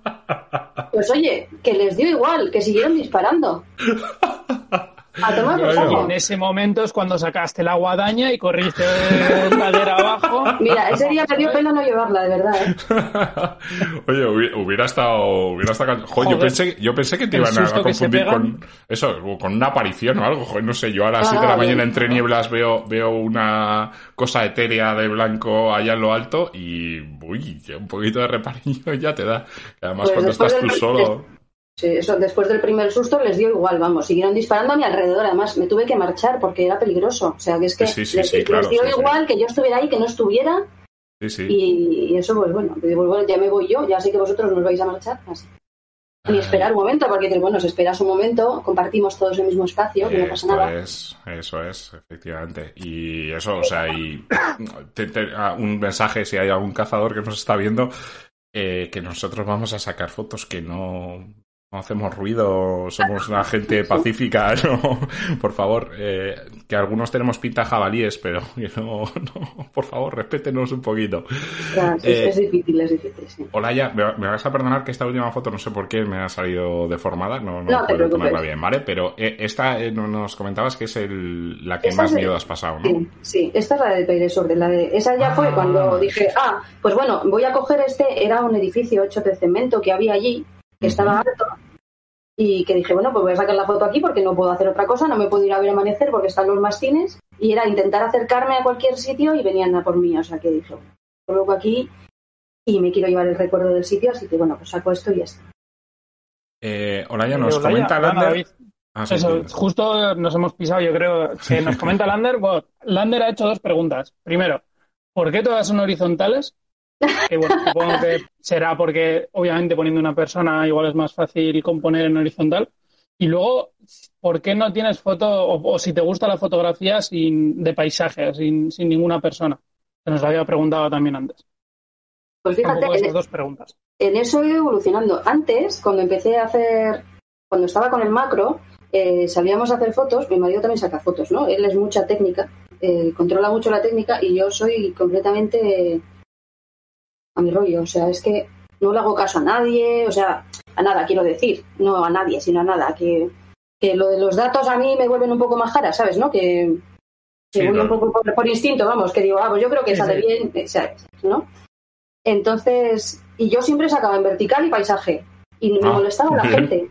Pues oye, que les dio igual, que siguieron disparando. A tomar En ese momento es cuando sacaste la guadaña y corriste ladera abajo. Mira, ese día me dio pena no llevarla, de verdad. ¿eh? Oye, hubiera estado. Hubiera estado... yo, pensé, yo pensé que te iban a confundir con. Eso, con una aparición o algo. Joder, no sé, yo a las 7 de la ah, mañana entre nieblas veo, veo una cosa etérea de blanco allá en lo alto y. Uy, un poquito de repariño ya te da. Además, pues cuando estás tú solo. Eso, después del primer susto les dio igual, vamos, siguieron disparando a mi alrededor. Además, me tuve que marchar porque era peligroso. O sea, que es que les, dio igual que yo estuviera ahí, que no estuviera. Y, eso, pues bueno, pues bueno, ya me voy yo, ya sé que vosotros nos vais a marchar. Así. Ni esperar un momento, porque bueno, si esperas un momento, compartimos todos el mismo espacio, que no pasa nada. Es, eso es, efectivamente. Y eso, o sea, y ah, un mensaje si hay algún cazador que nos está viendo, eh, que nosotros vamos a sacar fotos que no, no hacemos ruido, somos una gente pacífica, ¿no? Por favor, eh, que algunos tenemos pinta jabalíes, pero no, no, por favor, respétenos un poquito. es, eh, difícil, es difícil, Hola, ya, me, vas a perdonar que esta última foto, no sé por qué me ha salido deformada, no, no, puedo tomarla bien, ¿vale? Pero eh, esta nos comentabas que es el, la que más miedo has pasado, ¿no? Sí, sí, esta es la de Peire Sobre, la de, esa ya fue ah. cuando dije, ah, pues bueno, voy a coger este, era un edificio hecho de cemento que había allí, que estaba alto y que dije, bueno, pues voy a sacar la foto aquí porque no puedo hacer otra cosa, no me puedo ir a ver amanecer porque están los mastines y era intentar acercarme a cualquier sitio y venían a por mí, o sea que dije, bueno, coloco aquí y me quiero llevar el recuerdo del sitio, así que bueno, pues saco esto y ya está. Eh, hola, ya nos comenta Lander. Ah, justo nos hemos pisado, yo creo. Que nos comenta Lander. Bueno, Lander ha hecho dos preguntas. Primero, ¿por qué todas son horizontales? Que bueno, supongo que será porque, obviamente, poniendo una persona igual es más fácil componer en horizontal. Y luego, ¿por qué no tienes foto, o, si te gusta la fotografía sin, de paisaje, sin, sin ninguna persona? Se nos había preguntado también antes. Pues fíjate, en, dos preguntas. en eso he ido evolucionando. Antes, cuando empecé a hacer, cuando estaba con el macro, eh, sabíamos hacer fotos, mi marido también saca fotos, ¿no? Él es mucha técnica, eh, controla mucho la técnica y yo soy completamente a mi rollo. O sea, es que no le hago caso a nadie, o sea, a nada, quiero decir, no a nadie, sino a nada. Que, que lo de los datos a mí me vuelven un poco más jara, ¿sabes? ¿No? Que, voy un poco por, instinto, vamos, que digo, ah, pues yo creo que sale bien, eh, ¿sabes? ¿No? Entonces, y yo siempre sacaba en vertical y paisaje. Y me ah, molestaba la gente.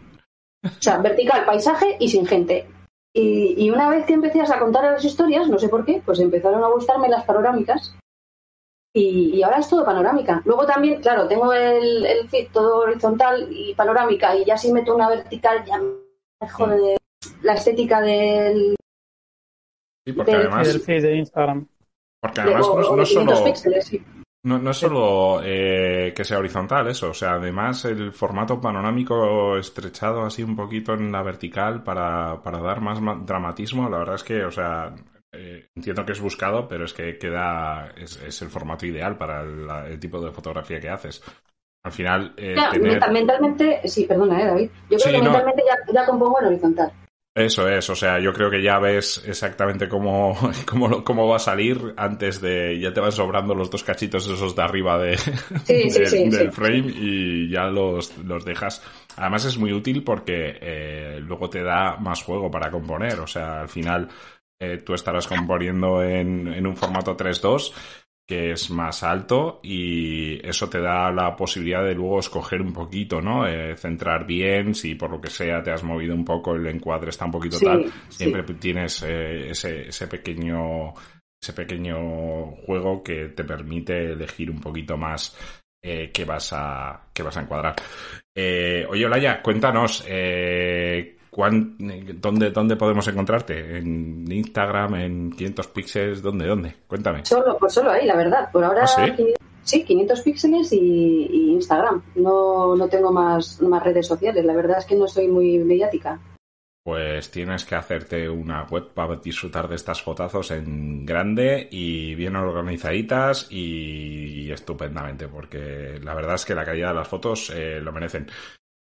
O sea, vertical, paisaje y sin gente. Y, y, una vez que empecé a contar las historias, no sé por qué, pues empezaron a gustarme las panorámicas y, ahora es todo panorámica. Luego también, claro, tengo el, el feed todo horizontal y panorámica y ya si meto una vertical ya me jode la estética del... Sí, porque además... feed de Instagram. Porque además no, es solo... No, es solo eh, que sea horizontal eso, o sea, además el formato panorámico estrechado así un poquito en la vertical para, para dar más dramatismo, la verdad es que, o sea, eh, entiendo que es buscado, pero es que queda es, el formato ideal para el, tipo de fotografía que haces. Al final. Eh, mentalmente, sí, perdona, eh, David. Yo creo que mentalmente ya, compongo en horizontal. Eso es, o sea, yo creo que ya ves exactamente cómo, cómo, cómo va a salir antes de. Ya te van sobrando los dos cachitos esos de arriba de, del frame y ya los, los dejas. Además es muy útil porque luego te da más juego para componer, o sea, al final eh, tú estarás componiendo en, en un formato 3.2 que es más alto y eso te da la posibilidad de luego escoger un poquito, ¿no? Eh, centrar bien, si por lo que sea te has movido un poco, el encuadre está un poquito tal, siempre tienes eh, ese, ese pequeño ese pequeño juego que te permite elegir un poquito más eh, qué vas a qué vas a encuadrar. Eh, oye, Olaya, cuéntanos eh, ¿dónde, ¿Dónde podemos encontrarte? ¿En Instagram, en 500 píxeles? ¿Dónde, dónde? Cuéntame. Solo, pues solo ahí, la verdad. Por ahora, ¿Ah, sí? 500 píxeles y, Instagram. No, no tengo más, más redes sociales. La verdad es que no soy muy mediática. Pues tienes que hacerte una web para disfrutar de estas fotazos en grande y bien organizaditas y, estupendamente, porque la verdad es que la calidad de las fotos eh, lo merecen.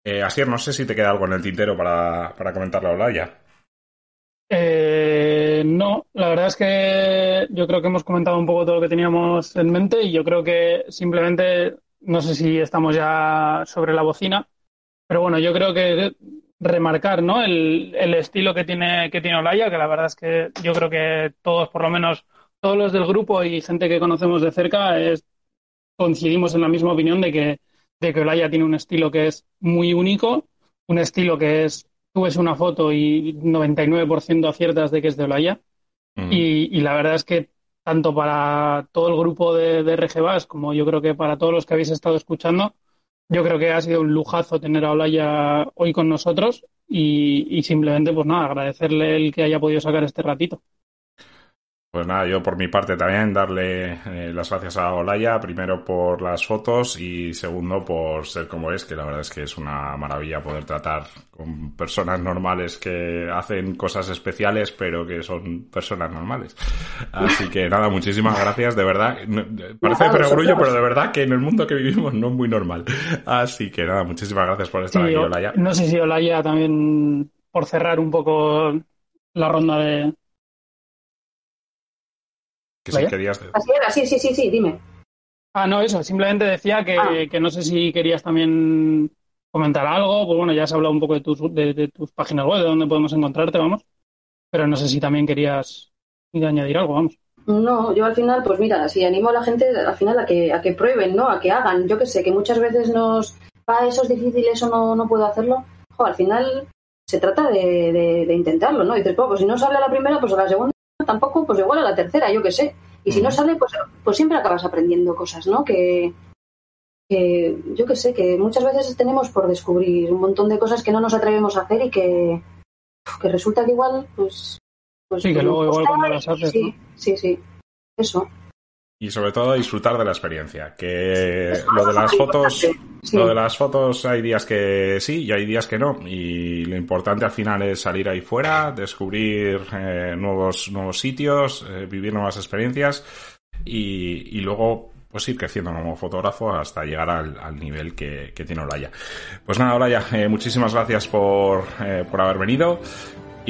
Eh, Asier, no sé si te queda algo en el tintero para, para comentarlo a ya. Eh, no, la verdad es que yo creo que hemos comentado un poco todo lo que teníamos en mente y yo creo que simplemente, no sé si estamos ya sobre la bocina, pero bueno, yo creo que remarcar ¿no? el, estilo que tiene, que tiene Olaya, que la verdad es que yo creo que todos, por lo menos todos los del grupo y gente que conocemos de cerca, es, coincidimos en la misma opinión de que de que Olaya tiene un estilo que es muy único, un estilo que es, tú ves una foto y 99% aciertas de que es de Olaya. y, la verdad es que tanto para todo el grupo de, de RGBAS como yo creo que para todos los que habéis estado escuchando, yo creo que ha sido un lujazo tener a Olaya hoy con nosotros y, y simplemente, pues nada, agradecerle el que haya podido sacar este ratito. Pues nada, yo por mi parte también darle eh, las gracias a Olaya, primero por las fotos y segundo por ser como es, que la verdad es que es una maravilla poder tratar con personas normales que hacen cosas especiales, pero que son personas normales. Así que nada, muchísimas gracias, de verdad. Parece perogrullo, pero de verdad que en el mundo que vivimos no es muy normal. Así que nada, muchísimas gracias por estar aquí, Olaya. No sé si Olaya también, por cerrar un poco la ronda de, Así era, sí, sí, sí, sí, dime. Ah, no, eso, simplemente decía que, ah. que, no sé si querías también comentar algo, pues bueno, ya has hablado un poco de tus, de, tus páginas web, de dónde podemos encontrarte, vamos, pero no sé si también querías añadir algo, vamos. No, yo al final, pues mira, si animo a la gente al final a que, a que prueben, ¿no? A que hagan. Yo que sé, que muchas veces nos va, eso es difícil, eso no, no puedo hacerlo. Jo, al final se trata de, de, intentarlo, ¿no? Y dices, pues si no sale a la primera, pues a la segunda tampoco, pues igual a la tercera, yo qué sé. Y si no sale, pues, pues siempre acabas aprendiendo cosas, ¿no? Que, yo qué sé, que muchas veces tenemos por descubrir un montón de cosas que no nos atrevemos a hacer y que, que resulta que igual, pues... pues sí, que luego igual cuando las haces, Sí, sí, sí, eso y sobre todo disfrutar de la experiencia. Que lo de las fotos, lo de las fotos hay días que sí y hay días que no. Y lo importante al final es salir ahí fuera, descubrir eh, nuevos, nuevos sitios, eh, vivir nuevas experiencias y, y luego pues ir creciendo como fotógrafo hasta llegar al, nivel que, que, tiene Olaya. Pues nada, Olaya, eh, muchísimas gracias por, por haber venido.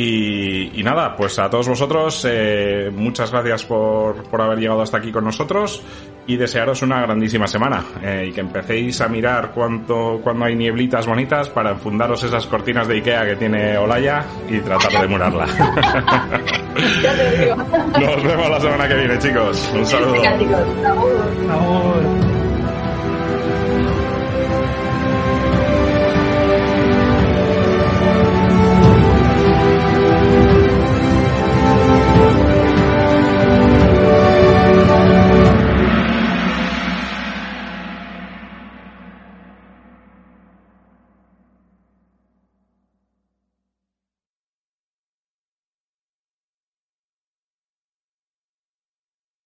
Y, nada, pues a todos vosotros, eh, muchas gracias por, por, haber llegado hasta aquí con nosotros y desearos una grandísima semana eh, y que empecéis a mirar cuánto, cuando hay nieblitas bonitas para enfundaros esas cortinas de Ikea que tiene Olaya y tratar de murarla. Nos vemos la semana que viene, chicos. Un saludo.